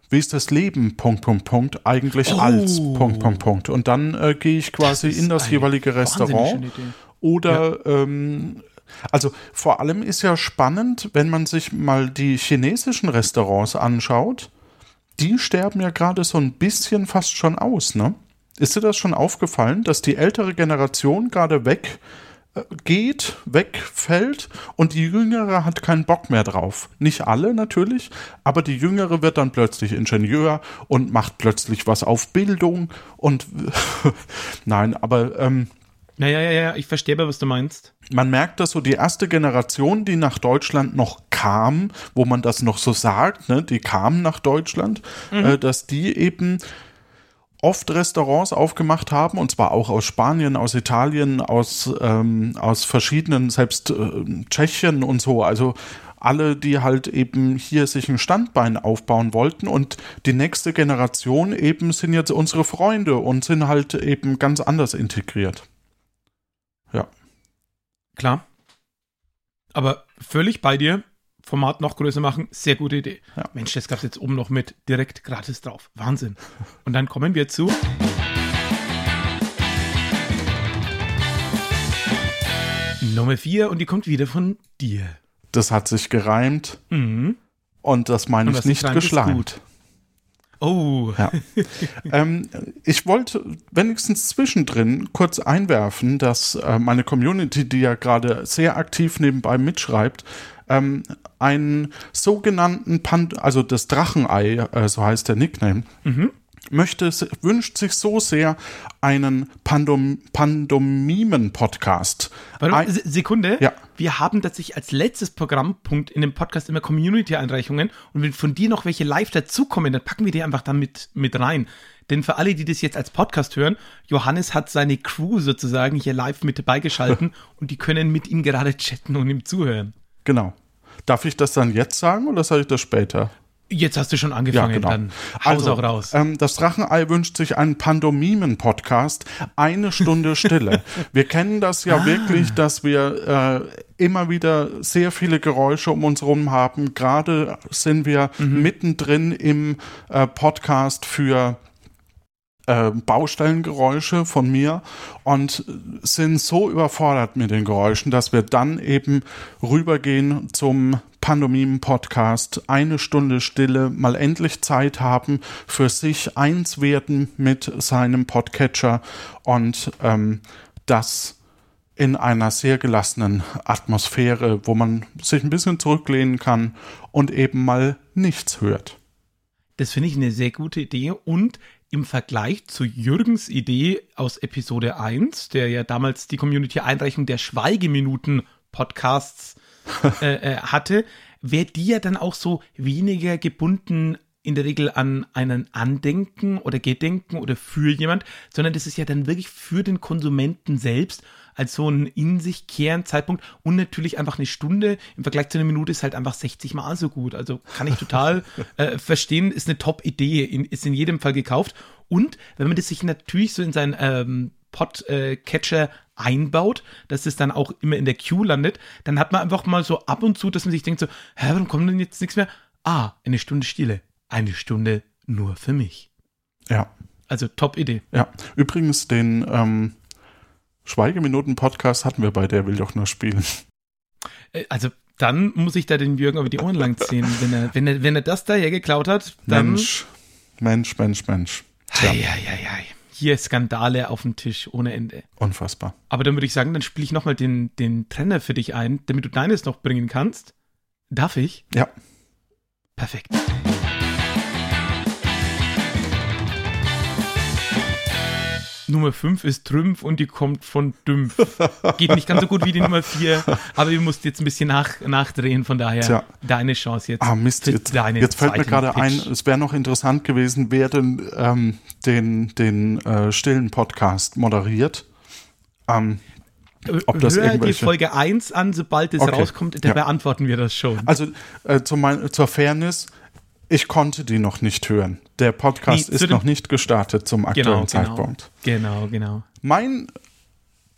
B: wie ist das Leben, Punkt, Punkt, Punkt, eigentlich oh. als, Punkt, Punkt, Punkt. Und dann äh, gehe ich quasi das in das jeweilige Restaurant oder ja. ähm, also vor allem ist ja spannend, wenn man sich mal die chinesischen Restaurants anschaut. Die sterben ja gerade so ein bisschen fast schon aus, ne? Ist dir das schon aufgefallen, dass die ältere Generation gerade weg äh, wegfällt und die Jüngere hat keinen Bock mehr drauf. Nicht alle natürlich, aber die Jüngere wird dann plötzlich Ingenieur und macht plötzlich was auf Bildung und nein, aber ähm,
A: ja, ja, ja, ja, ich verstehe aber, was du meinst.
B: Man merkt, dass so die erste Generation, die nach Deutschland noch kam, wo man das noch so sagt, ne, die kamen nach Deutschland, mhm. äh, dass die eben oft Restaurants aufgemacht haben, und zwar auch aus Spanien, aus Italien, aus, ähm, aus verschiedenen, selbst äh, Tschechien und so, also alle, die halt eben hier sich ein Standbein aufbauen wollten und die nächste Generation eben sind jetzt unsere Freunde und sind halt eben ganz anders integriert.
A: Klar. Aber völlig bei dir. Format noch größer machen, sehr gute Idee. Ja. Mensch, das gab es jetzt oben noch mit direkt gratis drauf. Wahnsinn. Und dann kommen wir zu. Nummer 4 und die kommt wieder von dir.
B: Das hat sich gereimt. Mhm. Und das meine ich nicht geschleimt.
A: Oh.
B: Ja. ähm, ich wollte wenigstens zwischendrin kurz einwerfen, dass äh, meine Community, die ja gerade sehr aktiv nebenbei mitschreibt, ähm, einen sogenannten Pan also das Drachenei, äh, so heißt der Nickname, mhm möchte, wünscht sich so sehr einen Pandom, Pandomimen-Podcast.
A: Sekunde.
B: Ja.
A: Wir haben tatsächlich als letztes Programmpunkt in dem Podcast immer Community-Einreichungen und wenn von dir noch welche live dazukommen, dann packen wir die einfach damit mit rein. Denn für alle, die das jetzt als Podcast hören, Johannes hat seine Crew sozusagen hier live mit dabei geschalten und die können mit ihm gerade chatten und ihm zuhören.
B: Genau. Darf ich das dann jetzt sagen oder soll ich das später?
A: Jetzt hast du schon angefangen,
B: Ja, genau.
A: dann haus
B: Also,
A: auch raus.
B: Ähm, das Drachenei wünscht sich einen Pandomimen-Podcast. Eine Stunde Stille. wir kennen das ja
A: Ah.
B: wirklich, dass wir äh, immer wieder sehr viele Geräusche um uns herum haben. Gerade sind wir
A: Mhm.
B: mittendrin im äh, Podcast für äh, Baustellengeräusche von mir und sind so überfordert mit den Geräuschen, dass wir dann eben rübergehen zum Pandomimen-Podcast, eine Stunde Stille, mal endlich Zeit haben, für sich eins werden mit seinem Podcatcher und ähm, das in einer sehr gelassenen Atmosphäre, wo man sich ein bisschen zurücklehnen kann und eben mal nichts hört.
A: Das finde ich eine sehr gute Idee und im Vergleich zu Jürgens Idee aus Episode 1, der ja damals die Community-Einreichung der Schweigeminuten-Podcasts äh, äh, hatte, wäre die ja dann auch so weniger gebunden in der Regel an einen Andenken oder Gedenken oder für jemand, sondern das ist ja dann wirklich für den Konsumenten selbst als so ein in sich kehren Zeitpunkt und natürlich einfach eine Stunde im Vergleich zu einer Minute ist halt einfach 60 Mal so gut. Also kann ich total äh, verstehen, ist eine Top-Idee, ist in jedem Fall gekauft. Und wenn man das sich natürlich so in seinen ähm, Podcatcher einbaut, dass es dann auch immer in der Queue landet, dann hat man einfach mal so ab und zu, dass man sich denkt so, hä, warum kommt denn jetzt nichts mehr? Ah, eine Stunde Stille. Eine Stunde nur für mich.
B: Ja.
A: Also Top-Idee.
B: Ja, übrigens den ähm, Schweigeminuten-Podcast hatten wir bei Der will doch nur spielen.
A: Äh, Also dann muss ich da den Jürgen über die Ohren lang ziehen. Wenn er, wenn er, wenn er das da hergeklaut hat, dann.
B: Mensch, Mensch, Mensch, Mensch.
A: Ei, ei, ei, ei. Hier Skandale auf dem Tisch ohne Ende.
B: Unfassbar.
A: Aber dann würde ich sagen, dann spiele ich nochmal den, den Trenner für dich ein, damit du deines noch bringen kannst. Darf ich?
B: Ja.
A: Perfekt. Nummer 5 ist Trümpf und die kommt von Dümpf. Geht nicht ganz so gut wie die Nummer 4, aber ihr musst jetzt ein bisschen nach, nachdrehen, von daher
B: Tja.
A: deine Chance jetzt.
B: Ah, Mist, jetzt, jetzt fällt mir gerade ein, es wäre noch interessant gewesen, wer denn ähm, den, den äh, stillen Podcast moderiert. Ähm, ob das
A: Hör die
B: irgendwelche-
A: Folge 1 an, sobald es
B: Okay.
A: rauskommt, da
B: Ja.
A: beantworten wir das schon.
B: also äh, zu mein, zur Fairness, ich konnte die noch nicht hören. Der Podcast
A: Nee,
B: ist noch nicht gestartet zum aktuellen
A: Genau, genau.
B: Zeitpunkt.
A: Genau, genau.
B: Mein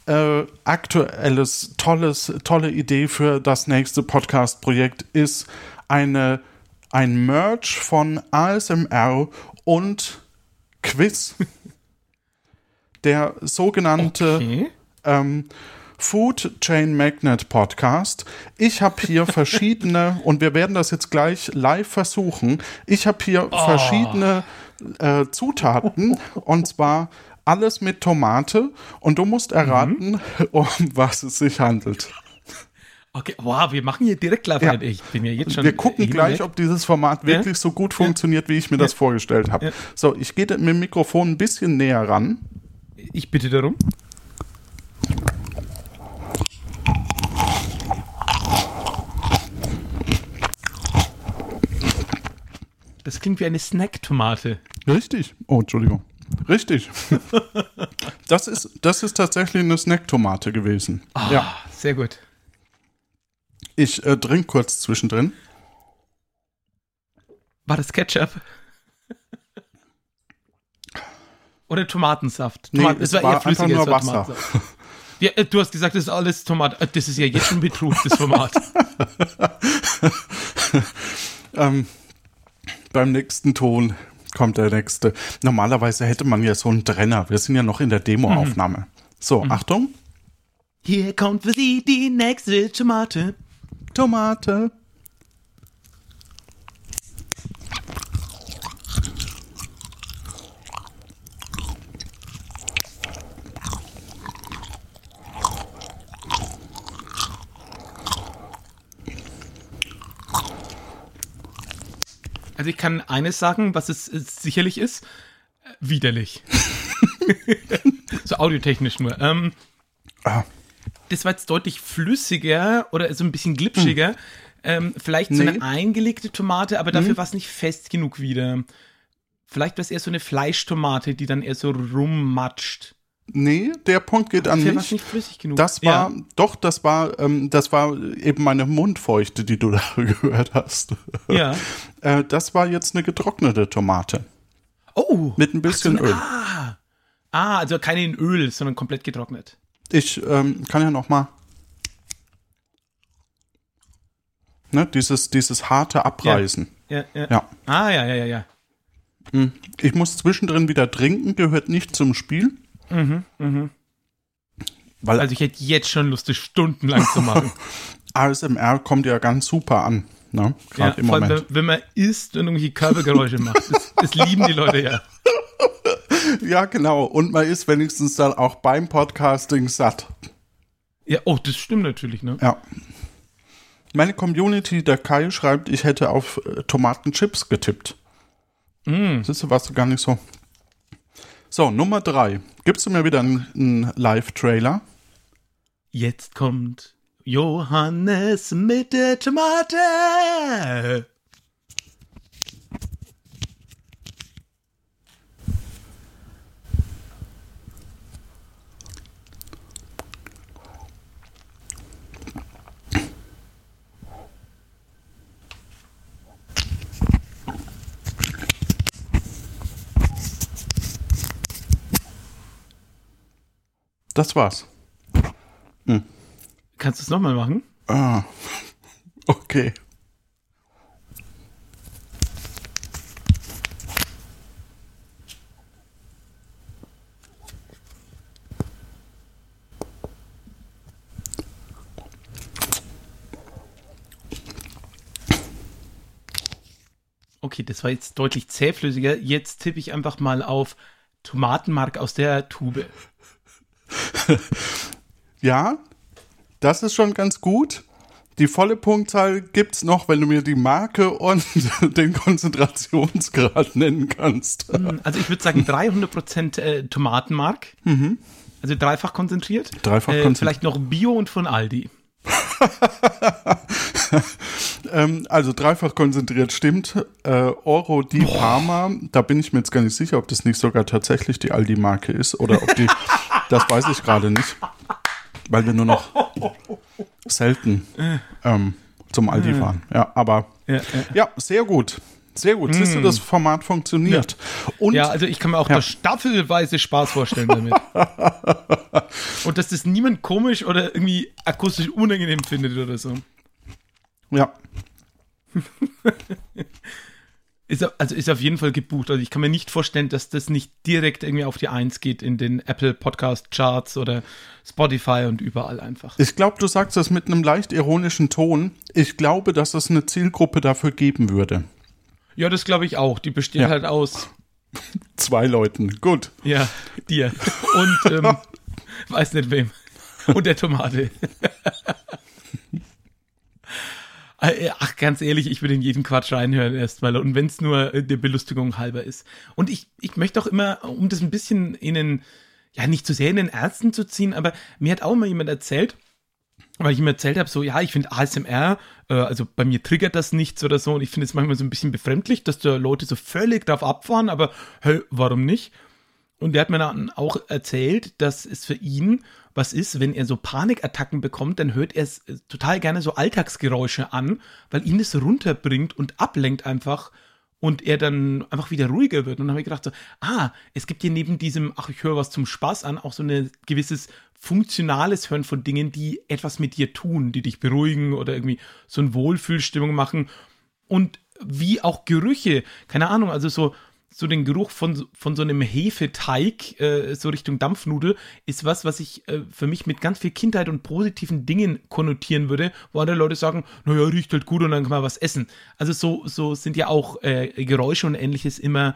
B: äh, aktuelles, tolles, tolle Idee für das nächste Podcast-Projekt ist eine, ein Merch von ASMR und Quiz. Der sogenannte
A: Okay.
B: ähm, Food Chain Magnet Podcast. Ich habe hier verschiedene, und wir werden das jetzt gleich live versuchen. Ich habe hier verschiedene äh, Zutaten, und zwar alles mit Tomate. Und du musst erraten, um was es sich handelt.
A: Okay, wow, wir machen hier direkt live
B: Ja.
A: Ich bin ja jetzt schon.
B: Wir gucken
A: hin und
B: gleich, ob dieses Format wirklich so gut funktioniert, wie ich mir das vorgestellt habe.
A: Ja.
B: So, ich gehe mit dem Mikrofon ein bisschen näher ran.
A: Ich bitte darum. Das klingt wie eine Snacktomate.
B: Richtig. Oh, Entschuldigung. Richtig. das, ist, das ist tatsächlich eine Snacktomate gewesen. Ja.
A: Ah, sehr gut.
B: Ich äh, trink kurz zwischendrin.
A: War das Ketchup? Oder Tomatensaft?
B: Nee,
A: Tomat-
B: es war einfach nur
A: es war
B: Wasser.
A: Tomatensaft. Ja, äh, du hast gesagt, das ist alles Tomat. äh, Das ist ja jetzt schon Betrug, das Format.
B: Ähm, beim nächsten Ton kommt der nächste. Normalerweise hätte man ja so einen Trenner. Wir sind ja noch in der Demoaufnahme. So, Achtung.
A: Hier kommt für Sie die nächste Tomate.
B: Tomate.
A: Also ich kann eines sagen, was es, es sicherlich ist. Äh, widerlich. so audiotechnisch nur. Ähm,
B: Ah,
A: das war jetzt deutlich flüssiger oder so ein bisschen glitschiger. Ähm, vielleicht so
B: Nee.
A: eine eingelegte Tomate, aber dafür war es nicht fest genug wieder. vielleicht wäre es eher so eine Fleischtomate, die dann eher so rummatscht.
B: Nee, der Punkt geht an mich.
A: nicht flüssig genug.
B: Das war,
A: Ja.
B: doch, das war, ähm, das war eben meine Mundfeuchte, die du da gehört hast.
A: Ja.
B: Äh, das war jetzt eine getrocknete Tomate.
A: Oh.
B: Mit ein bisschen Öl.
A: Ah. Ah, also keine in Öl, sondern komplett getrocknet.
B: Ich ähm, kann ja noch mal ne, dieses, dieses harte Abreißen.
A: Ja, ja.
B: Ja.
A: Ah, ja, ja, ja, ja.
B: Ich muss zwischendrin wieder trinken, gehört nicht zum Spiel. Weil
A: Also ich hätte jetzt schon Lust, das stundenlang zu machen.
B: ASMR kommt ja ganz super an. Ne?
A: ja,
B: Gerade im
A: vor allem,
B: Moment.
A: wenn, man isst und irgendwie Körpergeräusche macht. Das, das lieben die Leute ja.
B: Ja, genau. Und man ist wenigstens dann auch beim Podcasting satt.
A: Ja, oh, das stimmt natürlich, ne?
B: Ja. Meine Community, der Kai, schreibt, ich hätte auf äh, Tomatenchips getippt.
A: Mm.
B: Siehst du, warst du gar nicht so. So, Nummer drei. Gibst du mir wieder einen, einen Live-Trailer?
A: Jetzt kommt Johannes mit der Tomate.
B: Das war's.
A: Kannst du es nochmal machen?
B: Ah. Okay.
A: Okay, das war jetzt deutlich zähflüssiger. Jetzt tippe ich einfach mal auf Tomatenmark aus der Tube.
B: Ja, das ist schon ganz gut. Die volle Punktzahl gibt's noch, wenn du mir die Marke und den Konzentrationsgrad nennen kannst.
A: Also ich würde sagen 300% äh, Tomatenmark. Also dreifach konzentriert.
B: Dreifach
A: äh,
B: konzentriert.
A: Vielleicht noch Bio und von Aldi.
B: Ähm, also dreifach konzentriert stimmt. Äh, Oro di Parma, da bin ich mir jetzt gar nicht sicher, ob das nicht sogar tatsächlich die Aldi-Marke ist oder ob die, das weiß ich gerade nicht, weil wir nur noch selten ähm, zum Aldi fahren. Ja, aber
A: Ja, ja.
B: ja, sehr gut. Sehr gut. Siehst du, das Format funktioniert. Und
A: Ja, also ich kann mir auch
B: Ja.
A: da staffelweise Spaß vorstellen damit. Und dass das niemand komisch oder irgendwie akustisch unangenehm findet oder so.
B: ja,
A: Ist, also ist auf jeden Fall gebucht. Also ich kann mir nicht vorstellen, dass das nicht direkt irgendwie auf die Eins geht in den Apple Podcast Charts oder Spotify und überall einfach.
B: ich glaube, du sagst das mit einem leicht ironischen Ton. Ich glaube, dass es eine Zielgruppe dafür geben würde.
A: Ja, das glaube ich auch. Die besteht
B: Ja.
A: halt aus,
B: Zwei Leuten. Gut.
A: ja, dir und ähm, weiß nicht wem. Und der Tomate. Äh, Ach, ganz ehrlich, ich würde in jeden Quatsch reinhören erstmal. Und wenn es nur äh, der Belustigung halber ist. Und ich, ich möchte auch immer, um das ein bisschen in den, ja, nicht zu sehr in den Ärzten zu ziehen, aber mir hat auch mal jemand erzählt, weil ich ihm erzählt habe, so, ja, ich finde ASMR, äh, also bei mir triggert das nichts oder so und ich finde es manchmal so ein bisschen befremdlich, dass da Leute so völlig drauf abfahren, aber hey, warum nicht? Und der hat mir dann auch erzählt, dass es für ihn was ist, wenn er so Panikattacken bekommt, dann hört er es äh, total gerne so Alltagsgeräusche an, weil ihn das runterbringt und ablenkt einfach und er dann einfach wieder ruhiger wird. Und dann habe ich gedacht so, ah, es gibt hier neben diesem, ach, ich höre was zum Spaß an, auch so ein gewisses funktionales Hören von Dingen, die etwas mit dir tun, die dich beruhigen oder irgendwie so eine Wohlfühlstimmung machen. Und wie auch Gerüche, keine Ahnung, also so, so den Geruch von, von so einem Hefeteig, äh, so Richtung Dampfnudel, ist was, was ich äh, für mich mit ganz viel Kindheit und positiven Dingen konnotieren würde, wo andere Leute sagen, naja, riecht halt gut und dann kann man was essen. Also so, so sind ja auch äh, Geräusche und ähnliches immer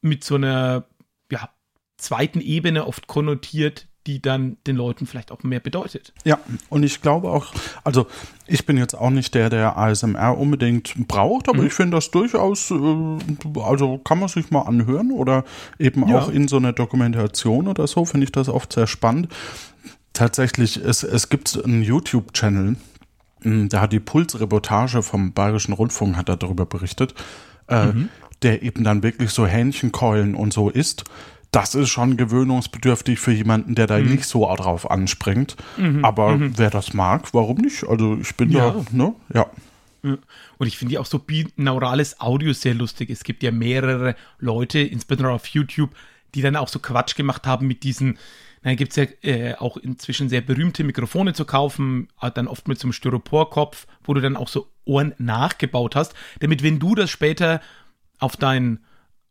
A: mit so einer, ja, zweiten Ebene oft konnotiert, die dann den Leuten vielleicht auch mehr bedeutet.
B: Ja, und ich glaube auch, also ich bin jetzt auch nicht der, der ASMR unbedingt braucht, aber ich finde das durchaus, äh, also kann man sich mal anhören oder eben
A: Ja.
B: auch in so einer Dokumentation oder so, finde ich das oft sehr spannend. Tatsächlich, es, es gibt einen YouTube-Channel, mh, da hat die Pulsreportage vom Bayerischen Rundfunk hat darüber berichtet. Äh, der eben dann wirklich so Hähnchenkeulen und so isst, das ist schon gewöhnungsbedürftig für jemanden, der da
A: Mhm.
B: nicht so drauf anspringt. Aber wer das mag, warum nicht? Also ich bin
A: Ja.
B: da, ne? Ja.
A: Und ich finde ja auch so binaurales Audio sehr lustig. Es gibt ja mehrere Leute, insbesondere auf YouTube, die dann auch so Quatsch gemacht haben mit diesen, na, gibt es ja äh, auch inzwischen sehr berühmte Mikrofone zu kaufen, äh, dann oft mit so einem Styroporkopf, wo du dann auch so Ohren nachgebaut hast, damit wenn du das später auf deinen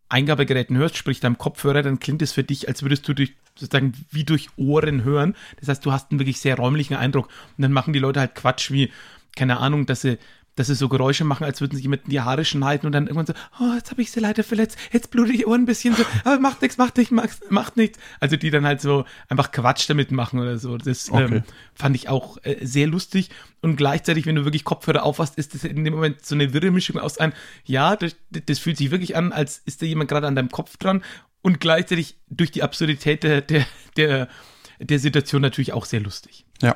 A: Eingabegeräten hörst, sprich deinem Kopfhörer, dann klingt es für dich, als würdest du durch, sozusagen wie durch Ohren hören. Das heißt, du hast einen wirklich sehr räumlichen Eindruck. Und dann machen die Leute halt Quatsch wie, keine Ahnung, dass sie, dass sie so Geräusche machen, als würden sie jemanden die Haare schneiden und dann irgendwann so, oh, jetzt habe ich sie leider verletzt, jetzt blute die Ohren ein bisschen so, aber macht nichts, macht nichts, macht, macht nichts. Also die dann halt so einfach Quatsch damit machen oder so. Das
B: Okay.
A: ähm, fand ich auch äh, sehr lustig. Und gleichzeitig, wenn du wirklich Kopfhörer aufhast, ist das in dem Moment so eine wirre Mischung aus ein, ja, das, das fühlt sich wirklich an, als ist da jemand gerade an deinem Kopf dran und gleichzeitig durch die Absurdität der, der, der, der Situation natürlich auch sehr lustig.
B: Ja.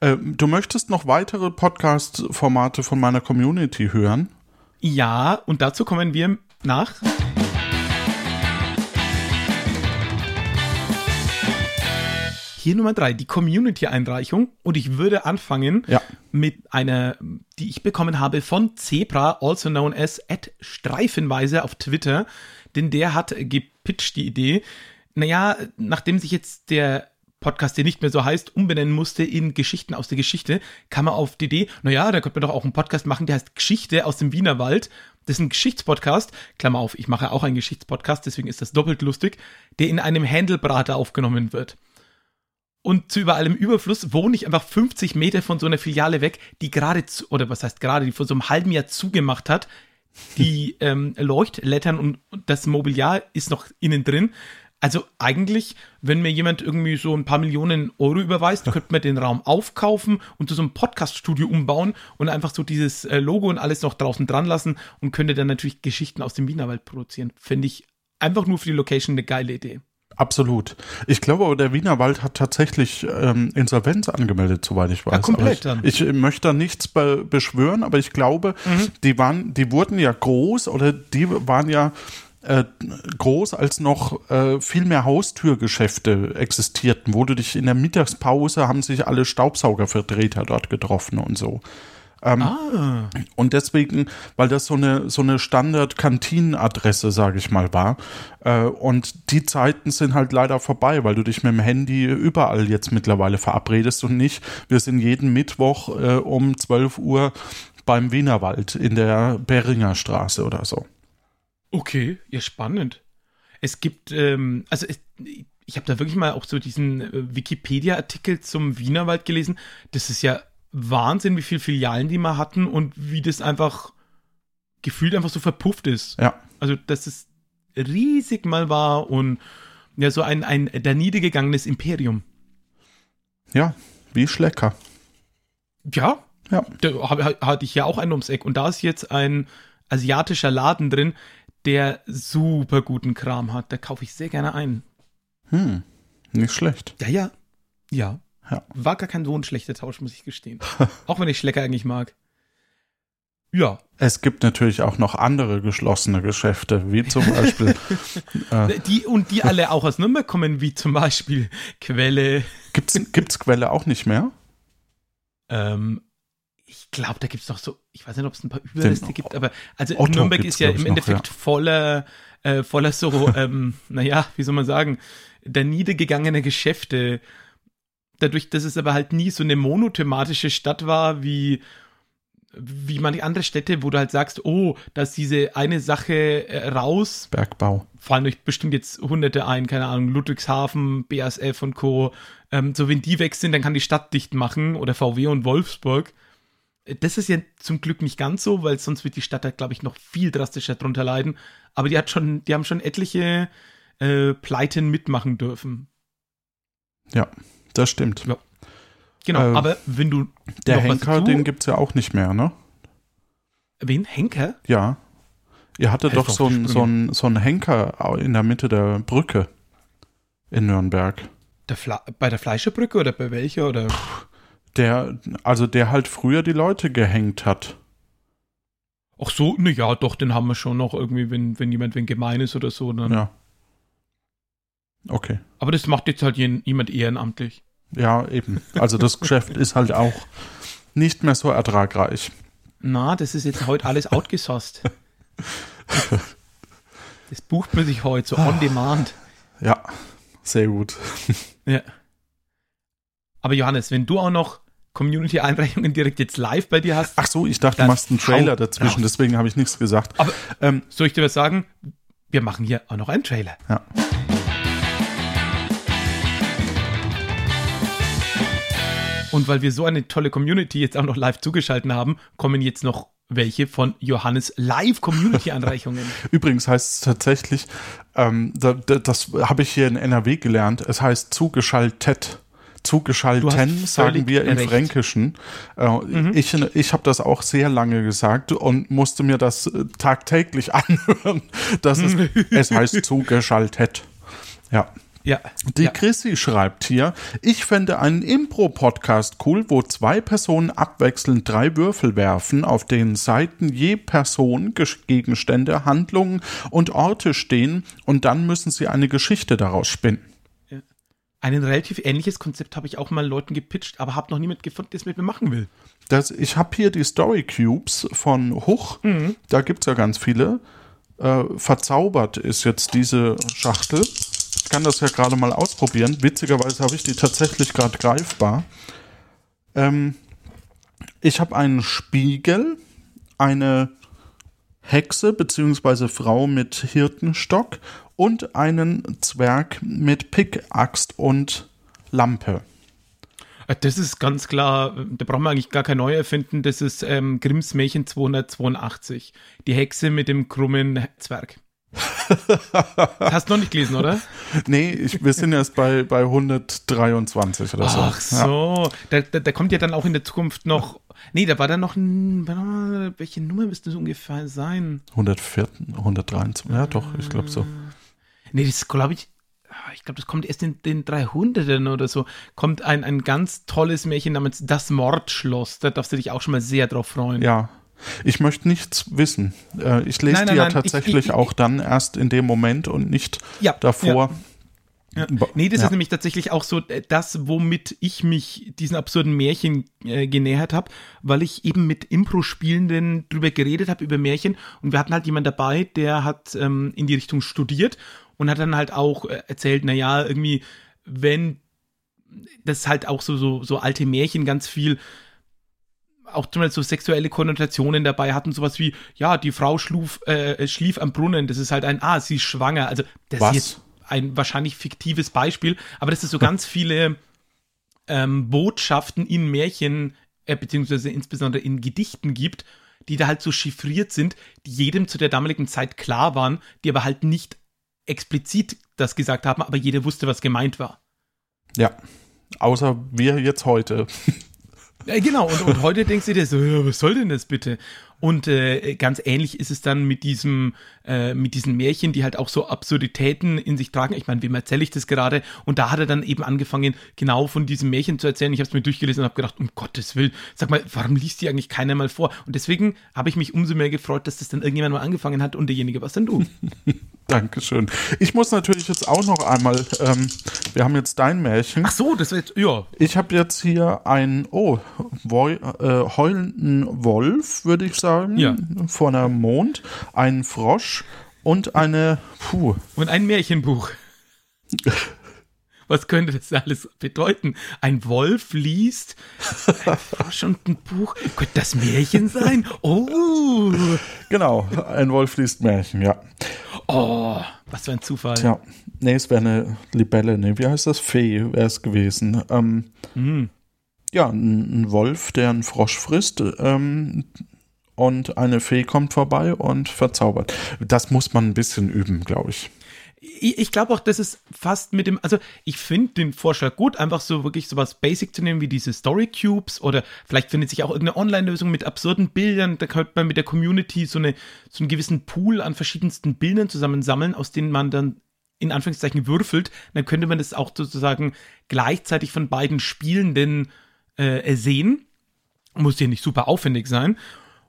B: Ähm, du möchtest noch weitere Podcast-Formate von meiner Community hören?
A: Ja, und dazu kommen wir nach. Hier Nummer drei, die Community-Einreichung. Und ich würde anfangen
B: Ja.
A: mit einer, die ich bekommen habe von Zebra, also known as at Streifenweise auf Twitter. Denn der hat gepitcht die Idee. Naja, nachdem sich jetzt der Podcast, der nicht mehr so heißt, umbenennen musste in Geschichten aus der Geschichte, kam er auf die Idee, naja, da könnte man doch auch einen Podcast machen, der heißt Geschichte aus dem Wienerwald. Das ist ein Geschichtspodcast, Klammer auf, ich mache auch einen Geschichtspodcast, deswegen ist das doppelt lustig, der in einem Händelbrater aufgenommen wird. Und zu über allem Überfluss wohne ich einfach 50 Meter von so einer Filiale weg, die gerade, zu, oder was heißt gerade, die vor so einem halben Jahr zugemacht hat. Die ähm, Leuchtlettern und, und das Mobiliar ist noch innen drin. Also eigentlich, wenn mir jemand irgendwie so ein paar Millionen Euro überweist, könnte man den Raum aufkaufen und zu so einem Podcast-Studio umbauen und einfach so dieses äh, Logo und alles noch draußen dran lassen und könnte dann natürlich Geschichten aus dem Wienerwald produzieren. Finde ich einfach nur für die Location eine geile Idee.
B: Absolut. Ich glaube aber, der Wienerwald hat tatsächlich ähm, Insolvenz angemeldet, soweit ich weiß.
A: Ja, komplett
B: aber
A: dann.
B: ich, ich möchte da nichts be beschwören, aber ich glaube,
A: Mhm.
B: die waren, die wurden ja groß oder die waren ja äh, groß, als noch äh, viel mehr Haustürgeschäfte existierten, wo du dich in der Mittagspause haben sich alle Staubsaugervertreter dort getroffen und so.
A: Ah,
B: Und deswegen, weil das so eine, so eine Standard-Kantinenadresse, sage ich mal, war. Äh, und die Zeiten sind halt leider vorbei, weil du dich mit dem Handy überall jetzt mittlerweile verabredest und nicht. Wir sind jeden Mittwoch äh, um 12 Uhr beim Wienerwald in der Beringer Straße oder so.
A: Okay, ja, spannend. Es gibt, ähm, also es, ich habe da wirklich mal auch so diesen äh, Wikipedia-Artikel zum Wienerwald gelesen. Das ist ja Wahnsinn, wie viele Filialen die mal hatten und wie das einfach gefühlt einfach so verpufft ist.
B: Ja.
A: Also, dass es riesig mal war und ja, so ein, ein da niedergegangenes Imperium.
B: Ja, wie Schlecker.
A: Ja,
B: Ja.
A: da hatte ich ja auch einen ums Eck. Und da ist jetzt ein asiatischer Laden drin, der super guten Kram hat. Da kaufe ich sehr gerne ein.
B: Hm, nicht schlecht.
A: Ja, ja. Ja.
B: Ja.
A: War gar kein so ein schlechter Tausch, muss ich gestehen. auch wenn ich Schlecker eigentlich mag. Ja.
B: Es gibt natürlich auch noch andere geschlossene Geschäfte, wie zum Beispiel äh,
A: Die und die alle auch aus Nürnberg kommen, wie zum Beispiel Quelle.
B: gibt's gibt's Quelle auch nicht mehr?
A: Ähm, ich glaube, da gibt es noch so, ich weiß nicht, ob es ein paar Überreste gibt, aber also
B: Otto
A: Nürnberg ist ja im
B: noch,
A: Endeffekt voller, äh, voller so, ähm, naja, wie soll man sagen, der niedergegangene Geschäfte. Dadurch, dass es aber halt nie so eine monothematische Stadt war, wie, wie manche andere Städte, wo du halt sagst, oh, da ist diese eine Sache äh, raus,
B: Bergbau.
A: fallen euch bestimmt jetzt Hunderte ein, keine Ahnung, Ludwigshafen, BASF und Co. Ähm, so, wenn die weg sind, dann kann die Stadt dicht machen oder VW und Wolfsburg. Das ist ja zum Glück nicht ganz so, weil sonst wird die Stadt da, glaube ich, noch viel drastischer drunter leiden. Aber die hat schon, die haben schon etliche äh, Pleiten mitmachen dürfen.
B: Ja, das stimmt.
A: Ja. Genau,
B: Äh,
A: aber wenn du
B: Der Henker, den gibt's ja auch nicht mehr, ne?
A: wen? Henker?
B: Ja. Ihr hattet
A: Helft
B: doch so einen so so Henker in der Mitte der Brücke in Nürnberg.
A: Der bei der Fleischerbrücke oder bei welcher? Oder?
B: Der, also der halt früher die Leute gehängt hat.
A: Ach so, na ja, doch, den haben wir schon noch irgendwie, wenn, wenn jemand wenn gemein ist oder so. Dann.
B: Ja. Okay.
A: Aber das macht jetzt halt jemand ehrenamtlich.
B: Ja, eben. Also das Geschäft ist halt auch nicht mehr so ertragreich.
A: Na, das ist jetzt heute alles outgesourced. das bucht man sich heute so on demand.
B: Ja, sehr gut.
A: Ja. Aber Johannes, wenn du auch noch Community-Einreichungen direkt jetzt live bei dir hast.
B: Ach so, ich dachte, du machst einen Trailer dazwischen, raus. deswegen habe ich nichts gesagt.
A: Aber ähm, soll ich dir was sagen? Wir machen hier auch noch einen Trailer.
B: Ja.
A: Und weil wir so eine tolle Community jetzt auch noch live zugeschaltet haben, kommen jetzt noch welche von Johannes Live-Community-Anreichungen.
B: Übrigens heißt es tatsächlich, ähm, das, das habe ich hier in NRW gelernt, es heißt zugeschaltet. Zugeschalten sagen wir im recht. Fränkischen. Äh, mhm. Ich, ich habe das auch sehr lange gesagt und musste mir das äh, tagtäglich anhören, dass es, es heißt zugeschaltet. Ja.
A: Ja.
B: Die
A: ja.
B: Chrissy schreibt hier, ich fände einen Impro-Podcast cool, wo zwei Personen abwechselnd drei Würfel werfen, auf denen Seiten je Person, Gegenstände, Handlungen und Orte stehen und dann müssen sie eine Geschichte daraus spinnen.
A: Ein relativ ähnliches Konzept habe ich auch mal Leuten gepitcht, aber habe noch niemand gefunden, der es mit mir machen will.
B: Das, ich habe hier die Story Cubes von Huch. Mhm. Da gibt es ja ganz viele. Äh, verzaubert ist jetzt diese Schachtel. Ich kann das ja gerade mal ausprobieren. Witzigerweise habe ich die tatsächlich gerade greifbar. Ähm, ich habe einen Spiegel, eine Hexe bzw. Frau mit Hirtenstock und einen Zwerg mit Pickaxt und Lampe.
A: Äh, das ist ganz klar, da brauchen wir eigentlich gar kein neu erfinden. Das ist ähm, Grimms Märchen 282. Die Hexe mit dem krummen Zwerg. Hast du noch nicht gelesen, oder?
B: Nee, ich, wir sind erst bei, bei 123 oder so.
A: Ach so, ja. da, da, da, kommt ja dann auch in der Zukunft noch. Nee, da war dann noch ein. Welche Nummer müsste es ungefähr sein?
B: 104, 123, ja doch, ich glaube so.
A: Nee, das glaube ich. Ah, ich glaube, das kommt erst in den 300ern oder so. Kommt ein, ein ganz tolles Märchen namens Das Mordschloss. Da darfst du dich auch schon mal sehr drauf freuen.
B: Ja, ich möchte nichts wissen. Äh, ich lese nein, nein, die ja nein, tatsächlich ich, ich, auch dann erst in dem Moment und nicht ja, davor.
A: Ja. Ja. Nee, das ja. ist nämlich tatsächlich auch so äh, das, womit ich mich diesen absurden Märchen äh, genähert habe, weil ich eben mit Impro-Spielenden drüber geredet habe, über Märchen. Und wir hatten halt jemanden dabei, der hat ähm, in die Richtung studiert und hat dann halt auch äh, erzählt, naja, irgendwie, wenn das halt auch so, so, so alte Märchen ganz viel auch zum Beispiel so sexuelle Konnotationen dabei hatten, sowas wie, ja, die Frau schluf, äh, schlief am Brunnen, das ist halt ein, ah, sie ist schwanger. Also das Was? ist jetzt ein wahrscheinlich fiktives Beispiel, aber das ist so ganz viele ähm, Botschaften in Märchen, äh, beziehungsweise insbesondere in Gedichten gibt, die da halt so chiffriert sind, die jedem zu der damaligen Zeit klar waren, die aber halt nicht explizit das gesagt haben, aber jeder wusste, was gemeint war.
B: Ja, außer wir jetzt heute.
A: Ja, genau, und, und heute denkst du dir so, was soll denn das bitte? Und äh, ganz ähnlich ist es dann mit diesem, äh, mit diesen Märchen, die halt auch so Absurditäten in sich tragen. Ich meine, wem erzähle ich das gerade? Und da hat er dann eben angefangen, genau von diesem Märchen zu erzählen. Ich habe es mir durchgelesen und habe gedacht, um Gottes Willen, sag mal, warum liest die eigentlich keiner mal vor? Und deswegen habe ich mich umso mehr gefreut, dass das dann irgendjemand mal angefangen hat und derjenige was dann du.
B: Dankeschön. Ich muss natürlich jetzt auch noch einmal, ähm, wir haben jetzt dein Märchen.
A: Ach so, das wird, ja.
B: Ich habe jetzt hier einen, oh, Woi, äh, heulenden Wolf, würde ich sagen,
A: ja.
B: vor einer Mond, einen Frosch und eine, puh.
A: Und ein Märchenbuch. Was könnte das alles bedeuten? Ein Wolf liest ein Frosch und ein Buch. Könnte das Märchen sein? Oh!
B: Genau, ein Wolf liest Märchen, ja.
A: Oh, was für ein Zufall.
B: Tja, nee, es wäre eine Libelle, nee, wie heißt das? Fee wäre es gewesen. Ähm, mhm. Ja, ein, ein, Wolf, der einen Frosch frisst ähm, und eine Fee kommt vorbei und verzaubert. Das muss man ein bisschen üben, glaube
A: ich ich, glaube auch, das ist fast mit dem, also ich finde den Vorschlag gut, einfach so wirklich sowas Basic zu nehmen wie diese Story Cubes oder vielleicht findet sich auch irgendeine Online-Lösung mit absurden Bildern, da könnte man mit der Community so, eine, so einen gewissen Pool an verschiedensten Bildern zusammensammeln, aus denen man dann in Anführungszeichen würfelt, dann könnte man das auch sozusagen gleichzeitig von beiden Spielenden äh, sehen. Muss ja nicht super aufwendig sein.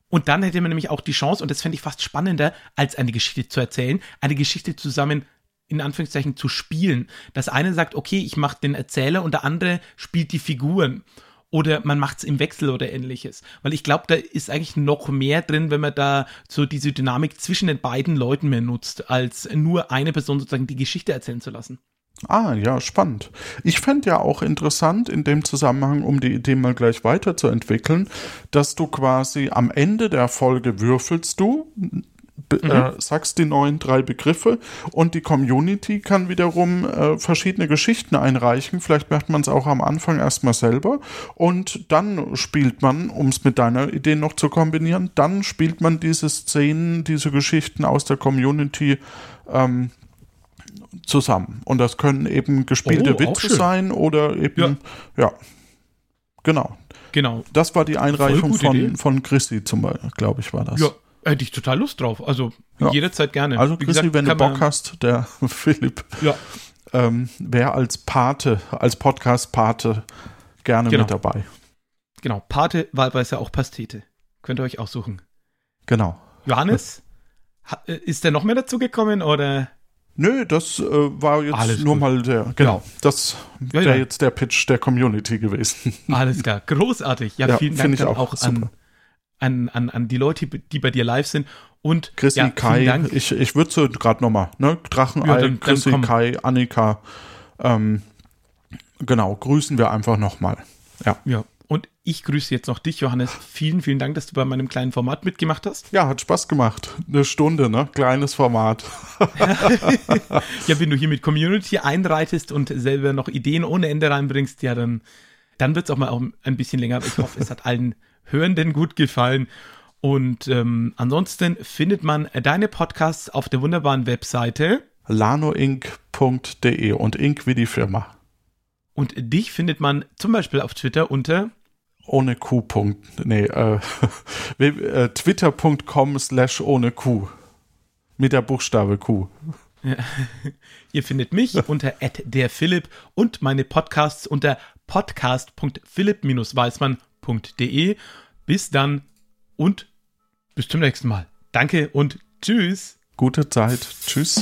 A: Und dann hätte man nämlich auch die Chance, und das fände ich fast spannender, als eine Geschichte zu erzählen, eine Geschichte zusammen in Anführungszeichen zu spielen. Das eine sagt, okay, ich mache den Erzähler und der andere spielt die Figuren. Oder man macht es im Wechsel oder ähnliches. Weil ich glaube, da ist eigentlich noch mehr drin, wenn man da so diese Dynamik zwischen den beiden Leuten mehr nutzt, als nur eine Person sozusagen die Geschichte erzählen zu lassen.
B: Ah, ja, spannend. Ich fände ja auch interessant in dem Zusammenhang, um die Idee mal gleich weiterzuentwickeln, dass du quasi am Ende der Folge würfelst du, mhm. äh, sagst die neuen drei Begriffe und die Community kann wiederum äh, verschiedene Geschichten einreichen. Vielleicht macht man es auch am Anfang erstmal selber und dann spielt man, um es mit deiner Idee noch zu kombinieren, dann spielt man diese Szenen, diese Geschichten aus der Community ähm, zusammen. Und das können eben gespielte oh, Witze sein oder eben, ja. ja. Genau.
A: Genau.
B: Das war die Einreichung von, von Chrissy zum Beispiel, glaube ich, war das. Ja,
A: hätte ich total Lust drauf. Also ja. jederzeit gerne.
B: Also Wie Chrissy, gesagt, wenn du Bock hast, der Philipp ja. ähm, wäre als Pate, als Podcast-Pate gerne genau. mit dabei.
A: Genau, Pate wahlweise auch Pastete. Könnt ihr euch aussuchen.
B: Genau.
A: Johannes, äh, ist der noch mehr dazu gekommen oder?
B: Nö, das äh, war jetzt Alles nur gut. mal der, genau, das ja, wäre ja. jetzt der Pitch der Community gewesen.
A: Alles klar, großartig. Ja, ja vielen Dank dann auch, auch an, an, an, an die Leute, die bei dir live sind. Und
B: Chrissy, ja, Kai, Dank. ich, ich würde so gerade nochmal, ne? Drachenei, ja, dann, Chrissy, dann Kai, Annika, ähm, genau, grüßen wir einfach nochmal. Ja.
A: Ja, und ich grüße jetzt noch dich, Johannes. Vielen, vielen Dank, dass du bei meinem kleinen Format mitgemacht hast.
B: Ja, hat Spaß gemacht. Eine Stunde, ne? Kleines Format.
A: ja, wenn du hier mit Community einreitest und selber noch Ideen ohne Ende reinbringst, ja, dann, dann wird es auch mal auch ein bisschen länger. Ich hoffe, es hat allen Hörenden gut gefallen. Und ähm, ansonsten findet man deine Podcasts auf der wunderbaren Webseite
B: lanoinc.de und Inc wie die Firma.
A: Und dich findet man zum Beispiel auf Twitter unter
B: ohne Q. Nee, äh, äh, twitter.com slash ohne Q. Mit der Buchstabe Q. Ja.
A: Ihr findet mich unter @derphilipp und meine Podcasts unter podcast.philipp-weismann.de. Bis dann und bis zum nächsten Mal. Danke und tschüss.
B: Gute Zeit. Tschüss.